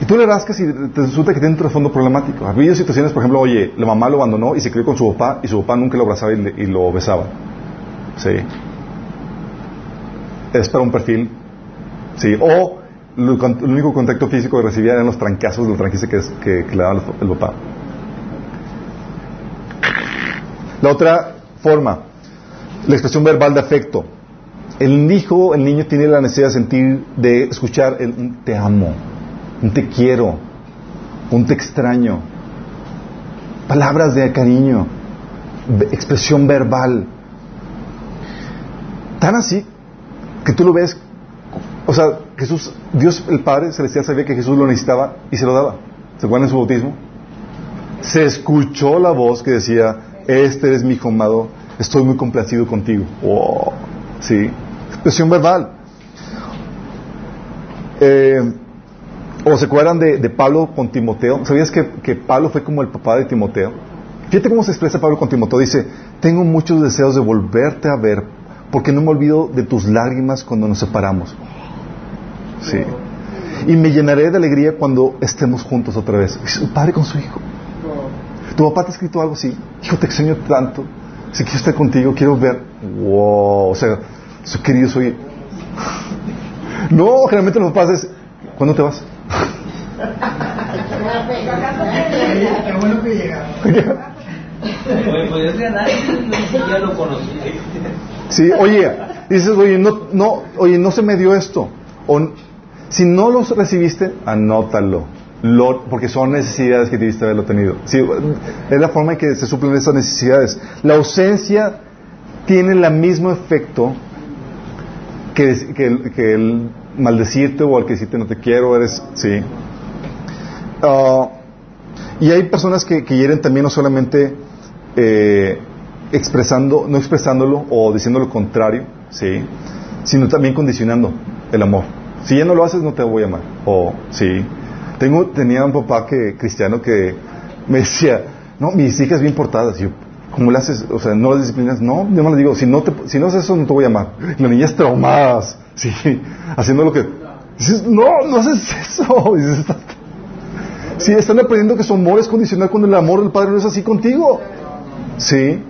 Y tú le rascas y te resulta que tiene un trasfondo problemático. Ha habido situaciones, por ejemplo, oye, la mamá lo abandonó y se crió con su papá y su papá nunca lo abrazaba y, lo besaba. Sí. Es para un perfil. Sí. O lo, el único contacto físico que recibía eran los trancazos, los tranquices que, que, le daba el papá. La otra forma, la expresión verbal de afecto. El hijo, el niño tiene la necesidad de sentir, de escuchar el un te amo, un te quiero, un te extraño, palabras de cariño, expresión verbal. Tan así que tú lo ves, o sea, Jesús, Dios el Padre Celestial sabía que Jesús lo necesitaba y se lo daba. ¿Se acuerdan en su bautismo? Se escuchó la voz que decía, este eres mi hijo amado, estoy muy complacido contigo. Wow. Sí, expresión verbal. Eh, ¿O se acuerdan de, Pablo con Timoteo? ¿Sabías que, Pablo fue como el papá de Timoteo? Fíjate cómo se expresa Pablo con Timoteo. Dice, tengo muchos deseos de volverte a ver porque no me olvido de tus lágrimas cuando nos separamos. Sí. Y me llenaré de alegría cuando estemos juntos otra vez. Un padre con su hijo. Tu papá te ha escrito algo así. Hijo, te extraño tanto. Si quiero estar contigo, quiero ver. Wow. O sea, su querido. No, generalmente los papás es. ¿Cuándo te vas? Qué bueno que. Sí, oye, dices, oye, no, no, oye, no se me dio esto. O, si no los recibiste, anótalo. Lo, porque son necesidades que debiste haberlo tenido. Es la forma en que se suplen esas necesidades. La ausencia tiene el mismo efecto que, el maldecirte o al que decirte no te quiero, eres, sí. Uh, y hay personas que, que, también no solamente eh, expresando, no expresándolo o diciendo lo contrario, sí, sino también condicionando el amor. Si ya no lo haces, no te voy a amar. O, sí. Tengo, tenía un papá que, cristiano que me decía, no, mis hijas bien portadas. Y yo, ¿cómo le haces? O sea, no las disciplinas. No, yo no les digo, si no, te, si no haces eso, no te voy a amar. Y las niñas traumadas, sí, haciendo lo que... Dices, no, no haces eso. Dices, sí, están aprendiendo que su amor es condicional cuando el amor del Padre no es así contigo. Sí.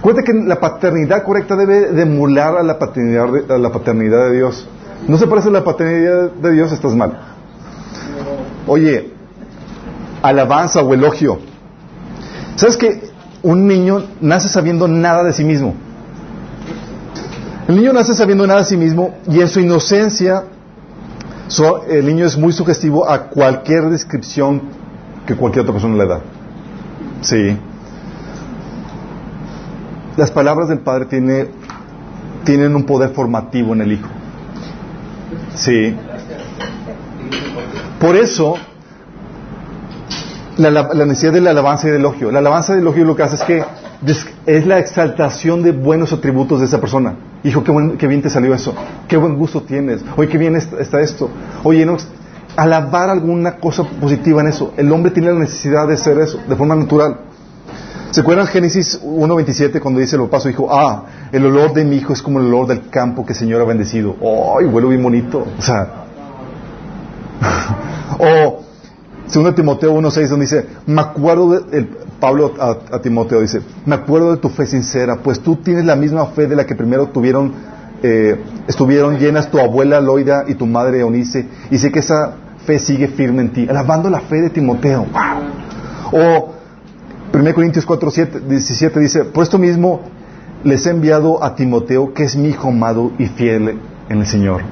Cuenta que la paternidad correcta debe de emular a la paternidad a la paternidad de Dios. No se parece a la paternidad de Dios, estás mal. Oye, alabanza o elogio. ¿Sabes que un niño nace sabiendo nada de sí mismo? El niño nace sabiendo nada de sí mismo y en su inocencia el niño es muy sugestivo a cualquier descripción que cualquier otra persona le da. Sí. Las palabras del Padre tiene, tienen un poder formativo en el Hijo. Sí. Por eso, la, necesidad de la alabanza y del elogio. La alabanza y el elogio lo que hace es que es la exaltación de buenos atributos de esa persona. Hijo, qué, qué bien te salió eso. Qué buen gusto tienes. Oye, qué bien está esto. Oye, no, alabar alguna cosa positiva en eso. El hombre tiene la necesidad de hacer eso, de forma natural. ¿Se acuerdan Génesis 1.27 cuando dice el papá su hijo, ah, el olor de mi hijo es como el olor del campo que el Señor ha bendecido? ¡Ay, huele bien bonito! O sea, o 2 Timoteo 1.6 donde dice, me acuerdo de, Pablo a, Timoteo dice, me acuerdo de tu fe sincera, pues tú tienes la misma fe de la que primero tuvieron, eh, estuvieron llenas tu abuela Loida y tu madre Eunice, y sé que esa fe sigue firme en ti, alabando la fe de Timoteo. O 1 Corintios 4, 17 dice, por esto mismo les he enviado a Timoteo, que es mi hijo amado y fiel en el Señor.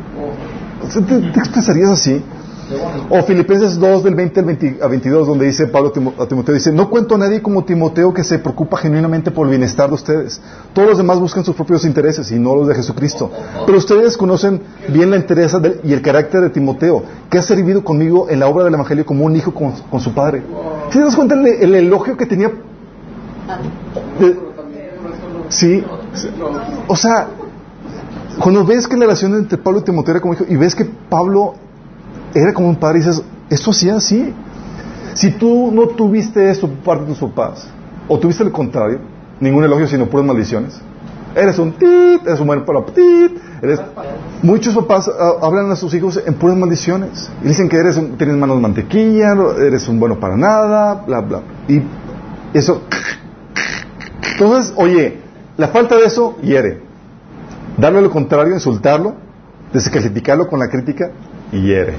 ¿Te, expresarías así? O Filipenses 2 del 20 al 22 donde dice Pablo a Timoteo, dice, no cuento a nadie como Timoteo que se preocupa genuinamente por el bienestar de ustedes. Todos los demás buscan sus propios intereses y no los de Jesucristo. Pero ustedes conocen bien la interés y el carácter de Timoteo, que ha servido conmigo en la obra del Evangelio como un hijo con, su padre. ¿Se das cuenta el, elogio que tenía? sí. O sea, cuando ves que la relación entre Pablo y Timoteo era como hijo y ves que Pablo era como un padre y dices, esto sí así. Si tú no tuviste esto por parte de tus papás, o tuviste lo contrario, ningún elogio sino puras maldiciones, eres un tit, eres un buen para tit, eres... Muchos papás ah, hablan a sus hijos en puras maldiciones y dicen que eres tienes manos de mantequilla, eres un bueno para nada, bla, bla. Y eso... Entonces, oye, la falta de eso hiere. Darle lo contrario, insultarlo, descalificarlo con la crítica, hiere.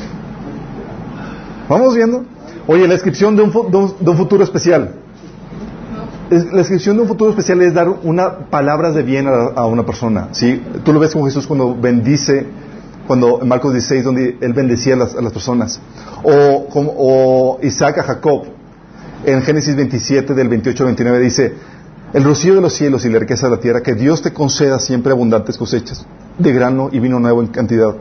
¿Vamos viendo? Oye, la descripción de un, de un, futuro especial. la descripción de un futuro especial es dar una palabras de bien a, una persona. ¿sí? Tú lo ves como Jesús cuando bendice, cuando en Marcos 16, donde él bendecía a las, a las personas. O, como, o Isaac a Jacob, en Génesis 27, del 28 al 29, dice, el rocío de los cielos y la riqueza de la tierra, que Dios te conceda siempre abundantes cosechas de grano y vino nuevo en cantidad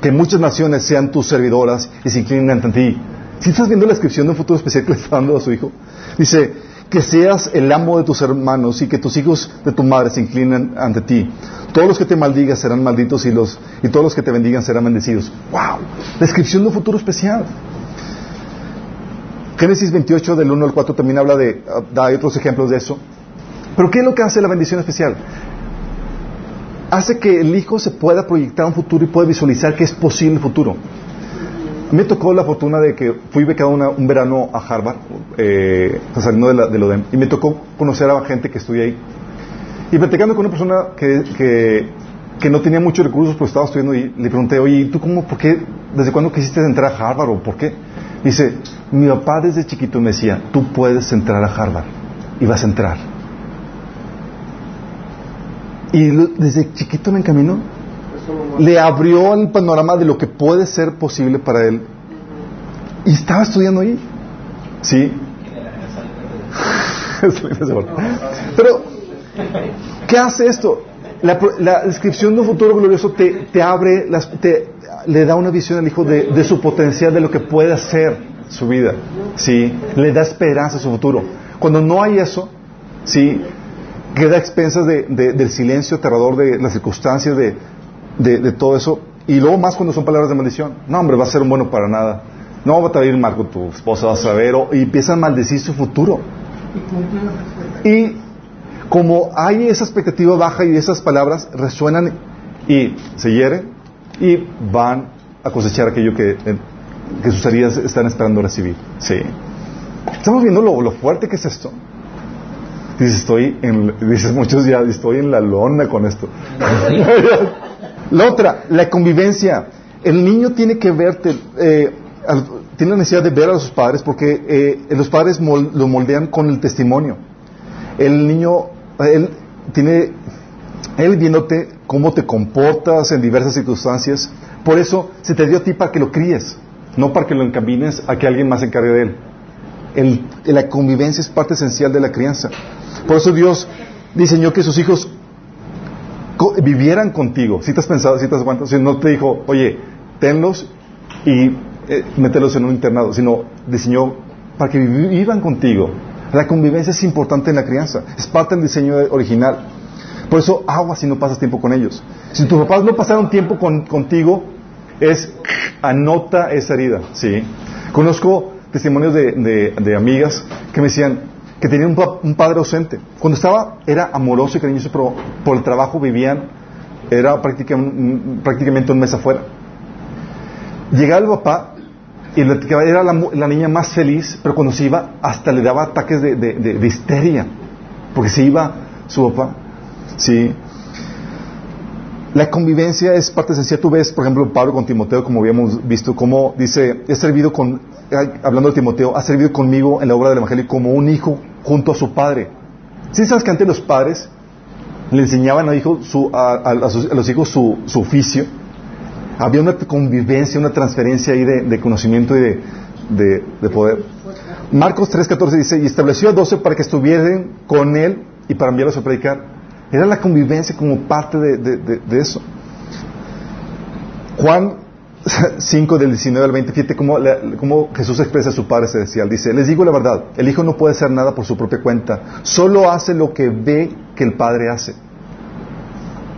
que muchas naciones sean tus servidoras y se inclinen ante ti. Si estás viendo la descripción de un futuro especial que le está dando a su hijo, dice que seas el amo de tus hermanos y que tus hijos de tu madre se inclinen ante ti. Todos los que te maldigan serán malditos y, los, y todos los que te bendigan serán bendecidos. ¡Wow! Descripción de un futuro especial. Génesis 28 del 1 al 4 también habla de, da otros ejemplos de eso. Pero ¿qué es lo que hace la bendición especial? Hace que el hijo se pueda proyectar un futuro y pueda visualizar que es posible el futuro. Me tocó la fortuna de que fui becado un verano a Harvard, eh, saliendo de, la, de lo y me tocó conocer a gente que estudia ahí. Y platicando con una persona que, que, no tenía muchos recursos, pues estaba estudiando y le pregunté, oye, ¿tú cómo, por qué, desde cuándo quisiste entrar a Harvard o por qué? Dice, mi papá desde chiquito me decía, tú puedes entrar a Harvard y vas a entrar. Y desde chiquito me encaminó. Le abrió el panorama de lo que puede ser posible para él. Y estaba estudiando ahí. Sí. Pero, ¿qué hace esto? La, descripción de un futuro glorioso te, te abre, las, te, le da una visión al hijo de, de, su potencial, de lo que puede hacer su vida. ¿Sí? Le da esperanza a su futuro. Cuando no hay eso, ¿sí? Queda a expensas de, del silencio aterrador de las circunstancias de de, todo eso. Y luego más cuando son palabras de maldición. No, hombre, va a ser un bueno para nada. No va a ir mal con tu esposa, vas a ver. y empiezan a maldecir su futuro. Y como hay esa expectativa baja y esas palabras resuenan y se hieren y van a cosechar aquello que, eh, que sus heridas están esperando recibir. Sí. Estamos viendo lo, fuerte que es esto. Dices, estoy en, dices muchos ya, estoy en la lona con esto. la otra, la convivencia. El niño tiene que verte, eh, tiene la necesidad de ver a sus padres porque eh, los padres lo moldean con el testimonio. El niño, él tiene, él viéndote cómo te comportas en diversas circunstancias, por eso se te dio a ti para que lo críes, no para que lo encamines a que alguien más se encargue de él la convivencia es parte esencial de la crianza. Por eso Dios diseñó que sus hijos vivieran contigo. Si te has pensado, si te has aguantado, no te dijo, oye, tenlos y eh, mételos en un internado, sino diseñó para que vivan contigo. La convivencia es importante en la crianza, es parte del diseño original. Por eso agua si no pasas tiempo con ellos. Si tus papás no pasaron tiempo contigo, es anota esa herida. ¿sí? Conozco testimonios de, amigas que me decían que tenían un, padre ausente. Cuando estaba, era amoroso y cariñoso, pero por el trabajo vivían, era prácticamente, prácticamente un mes afuera. Llegaba el papá y era la, niña más feliz, pero cuando se iba, hasta le daba ataques de, de, histeria, porque se iba su papá. Sí. La convivencia es parte esencial. Tú ves, por ejemplo, Pablo con Timoteo, como habíamos visto, cómo dice, he servido con hablando de Timoteo, ha servido conmigo en la obra del Evangelio como un hijo junto a su padre. ¿Sí sabes que antes los padres le enseñaban a, a, los hijos su, oficio? Había una convivencia, una transferencia ahí de, conocimiento y de, poder. Marcos 3.14 dice, y estableció a doce para que estuviesen con él y para enviarlos a predicar. Era la convivencia como parte de, eso. Juan 5 del 19 al 20, fíjate cómo, cómo, Jesús expresa a su Padre Celestial. Dice, les digo la verdad, el Hijo no puede hacer nada por su propia cuenta, solo hace lo que ve que el Padre hace.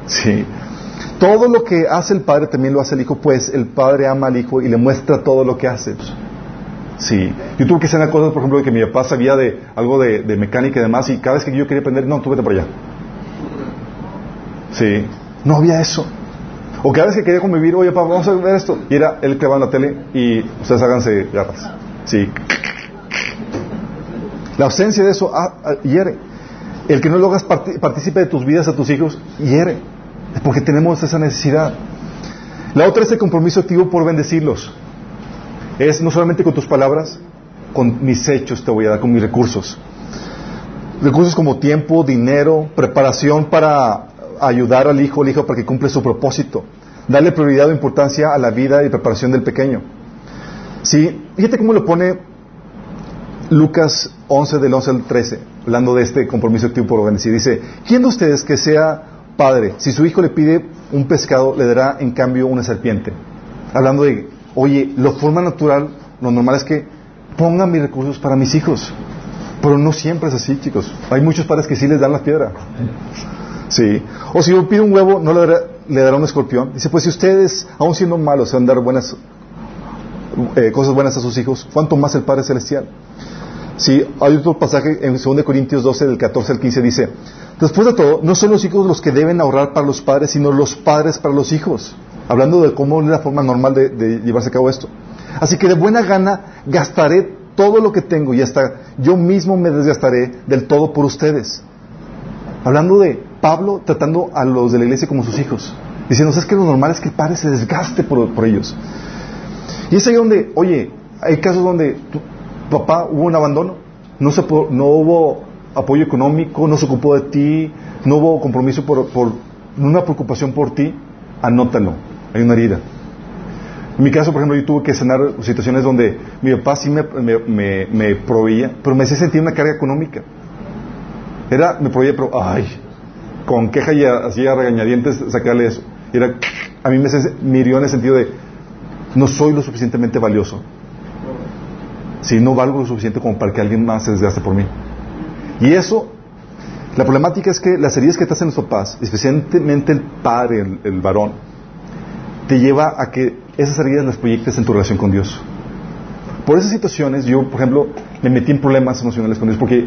Sí. Todo lo que hace el Padre también lo hace el Hijo, pues el Padre ama al Hijo y le muestra todo lo que hace. Sí. Yo tuve que hacer una cosa, por ejemplo, de que mi papá sabía de algo de, mecánica y demás, y cada vez que yo quería aprender, no, tú vete por allá. Sí. No había eso. O cada vez que quería convivir, oye, papá, vamos a ver esto. Y era él en la tele y ustedes háganse garras. Sí. La ausencia de eso ah, ah, hiere. El que no lo hagas participe de tus vidas a tus hijos, hiere. Porque tenemos esa necesidad. La otra es el compromiso activo por bendecirlos. Es no solamente con tus palabras, con mis hechos te voy a dar, con mis recursos. Recursos como tiempo, dinero, preparación para ayudar al hijo o la hija para que cumpla su propósito. Darle prioridad o importancia a la vida y preparación del pequeño. ¿Sí? Fíjate cómo lo pone Lucas 11 del 11 al 13, hablando de este compromiso activo por bendecir. Dice, ¿quién de ustedes que sea padre, si su hijo le pide un pescado, le dará en cambio una serpiente? Hablando de, oye, lo forma natural, lo normal es que pongan mis recursos para mis hijos. Pero no siempre es así, chicos. Hay muchos padres que sí les dan la piedra. Sí. O si yo pido un huevo, no le dará, un escorpión. Dice, pues si ustedes, aún siendo malos, van a dar buenas, eh, cosas buenas a sus hijos, ¿cuánto más el Padre Celestial? Sí, hay otro pasaje en 2 Corintios 12, del 14 al 15, dice, después de todo, no son los hijos los que deben ahorrar para los padres, sino los padres para los hijos. Hablando de cómo es la forma normal de, de llevarse a cabo esto. Así que de buena gana gastaré todo lo que tengo y hasta yo mismo me desgastaré del todo por ustedes. Hablando de Pablo tratando a los de la iglesia como sus hijos. Diciendo, es que lo normal es que el padre se desgaste por, ellos. Y es ahí donde, oye, hay casos donde tu papá hubo un abandono, no, se, hubo apoyo económico, no se ocupó de ti, no hubo compromiso por, una preocupación por ti, anótalo, hay una herida. En mi caso, por ejemplo, yo tuve que sanar situaciones donde mi papá sí me, me, me proveía, pero me hacía sentir una carga económica. Era, me proveía, pero, ay, con queja y así a regañadientes sacarle eso. era, a mí me, hirió en el sentido de, no soy lo suficientemente valioso. Si no valgo lo suficiente como para que alguien más se desgaste por mí. Y eso, la problemática es que las heridas que te hacen los papás, especialmente el padre, el, varón, te lleva a que esas heridas las proyectes en tu relación con Dios. Por esas situaciones, yo, por ejemplo, me metí en problemas emocionales con Dios porque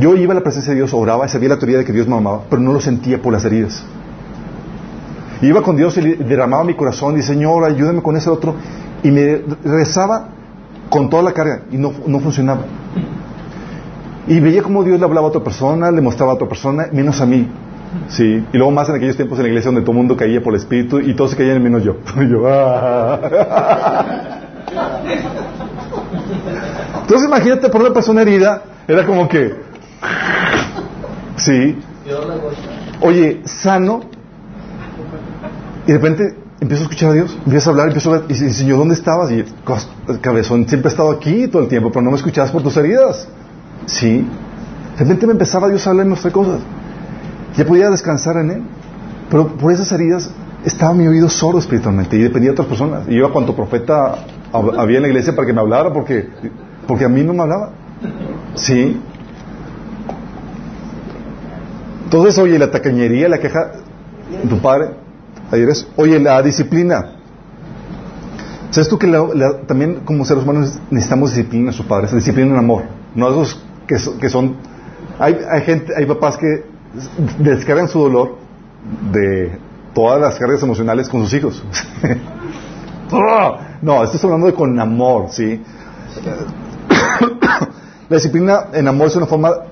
yo iba a la presencia de Dios, oraba, sabía la teoría de que Dios me amaba, pero no lo sentía por las heridas. Iba con Dios y derramaba mi corazón y Señor, ayúdame con ese otro. Y me rezaba con toda la carga y no, no funcionaba. Y veía como Dios le hablaba a otra persona, le mostraba a otra persona, menos a mí. Sí. Y luego más en aquellos tiempos en la iglesia donde todo el mundo caía por el Espíritu y todos se caían menos yo. y yo ah. Entonces imagínate por una persona herida, era como que... Sí. Oye, sano. Y de repente empiezo a escuchar a Dios, empiezo a hablar, empiezo a ver, y dice, Señor, ¿dónde estabas? Y cabezón, siempre he estado aquí todo el tiempo, pero no me escuchabas por tus heridas. Sí. De repente me empezaba Dios a hablar y mostrar cosas. Ya podía descansar en Él. Pero por esas heridas estaba mi oído sordo espiritualmente y dependía de otras personas. Y iba a cuanto profeta había en la iglesia para que me hablara porque, porque a mí no me hablaba. Sí. Entonces, oye, la tacañería, la queja, tu padre, ayer es, oye, la disciplina. ¿Sabes tú que también como seres humanos necesitamos disciplina a su padre? Disciplina en amor. No esos que, que son... Hay, hay gente, hay papás que descargan su dolor de todas las cargas emocionales con sus hijos. no, esto hablando de con amor, ¿sí? La disciplina en amor es una forma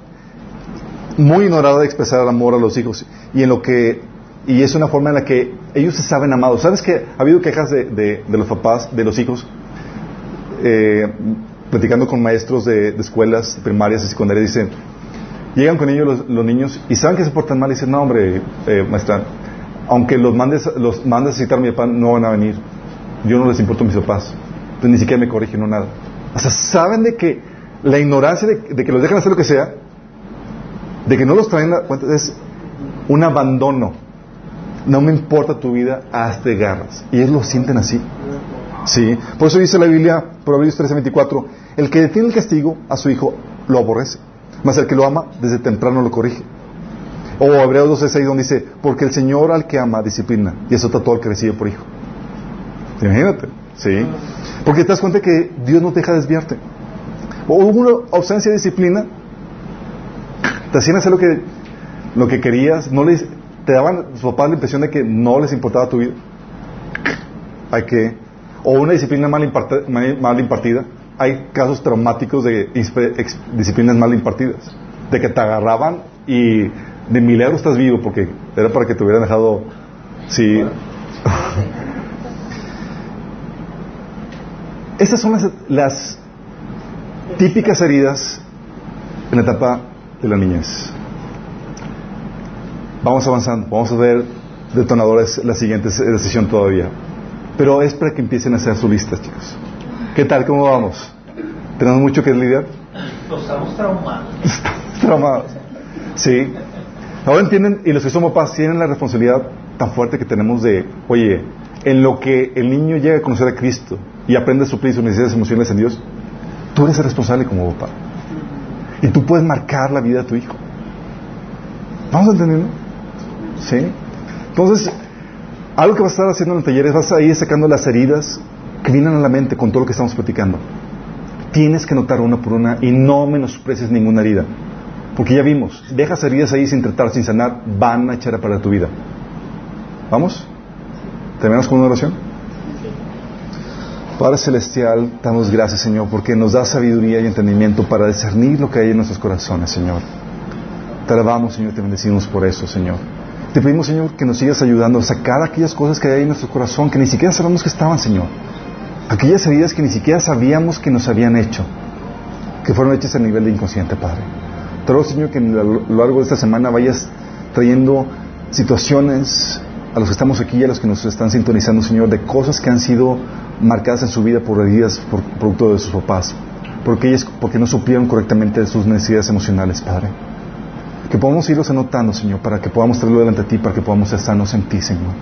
muy ignorada de expresar el amor a los hijos y en lo que y es una forma en la que ellos se saben amados. ¿Sabes que ha habido quejas de, de, los papás, de los hijos, eh, platicando con maestros de, escuelas primarias y secundarias, dicen, llegan con ellos los, niños y saben que se portan mal y dicen, no hombre, eh, maestra, aunque los mandes, los mandes a citar a mi papá, no van a venir. Yo no les importo a mis papás. Entonces ni siquiera me corrigen, no nada. O sea, saben de que la ignorancia de, que los dejan hacer lo que sea, de que no los traen cuenta, es un abandono. No me importa tu vida, hazte garras. Y ellos lo sienten así. Sí. Por eso dice la Biblia, Proverbios 13:24, el que detiene el castigo a su hijo lo aborrece, mas el que lo ama desde temprano lo corrige. O Hebreos 12:6 donde dice, porque el Señor al que ama disciplina y eso está todo el que recibe por hijo. Imagínate, ¿sí? Porque te das cuenta que Dios no te deja desviarte. O hubo una ausencia de disciplina, te hacían hacer lo que, lo que querías, no les, te daban sus papás la impresión de que no les importaba tu vida. Hay que, o una disciplina mal, mal impartida. Hay casos traumáticos de disciplinas mal impartidas, de que te agarraban y de milagro estás vivo porque era para que te hubieran dejado, sí. Estas son las, típicas heridas en la etapa de la niñez. Vamos avanzando, vamos a ver detonadores la siguiente sesión todavía. Pero es para que empiecen a hacer su lista, chicos. ¿Qué tal? ¿Cómo vamos? ¿Tenemos mucho que lidiar? Estamos traumados. Estamos traumados. Sí. Ahora entienden, y los que somos papás tienen la responsabilidad tan fuerte que tenemos de, oye, en lo que el niño llega a conocer a Cristo, y aprende a suplir sus necesidades emocionales en Dios, tú eres el responsable como papá. Y tú puedes marcar la vida de tu hijo. ¿Vamos entendiendo? ¿Sí? Entonces, algo que vas a estar haciendo en el taller es vas a ir sacando las heridas que vienen a la mente con todo lo que estamos platicando. Tienes que notar una por una y no menosprecies ninguna herida. Porque ya vimos, dejas heridas ahí sin tratar, sin sanar, van a echar a perder tu vida. ¿Vamos? ¿Terminamos con una oración? Padre Celestial, damos gracias, Señor, porque nos da sabiduría y entendimiento para discernir lo que hay en nuestros corazones, Señor. Te alabamos, Señor, te bendecimos por eso, Señor. Te pedimos, Señor, que nos sigas ayudando a sacar aquellas cosas que hay en nuestro corazón que ni siquiera sabemos que estaban, Señor. Aquellas heridas que ni siquiera sabíamos que nos habían hecho, que fueron hechas a nivel de inconsciente, Padre. Te ruego, Señor, que a lo largo de esta semana vayas trayendo situaciones a los que estamos aquí y a los que nos están sintonizando, Señor, de cosas que han sido marcadas en su vida por heridas por producto de sus papás, porque ellos porque no supieron correctamente sus necesidades emocionales, Padre. Que podamos irlos anotando, Señor, para que podamos traerlo delante de ti, para que podamos ser sanos en ti, Señor.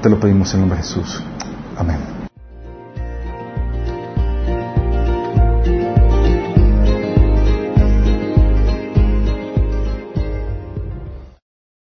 Te lo pedimos en nombre de Jesús. Amén.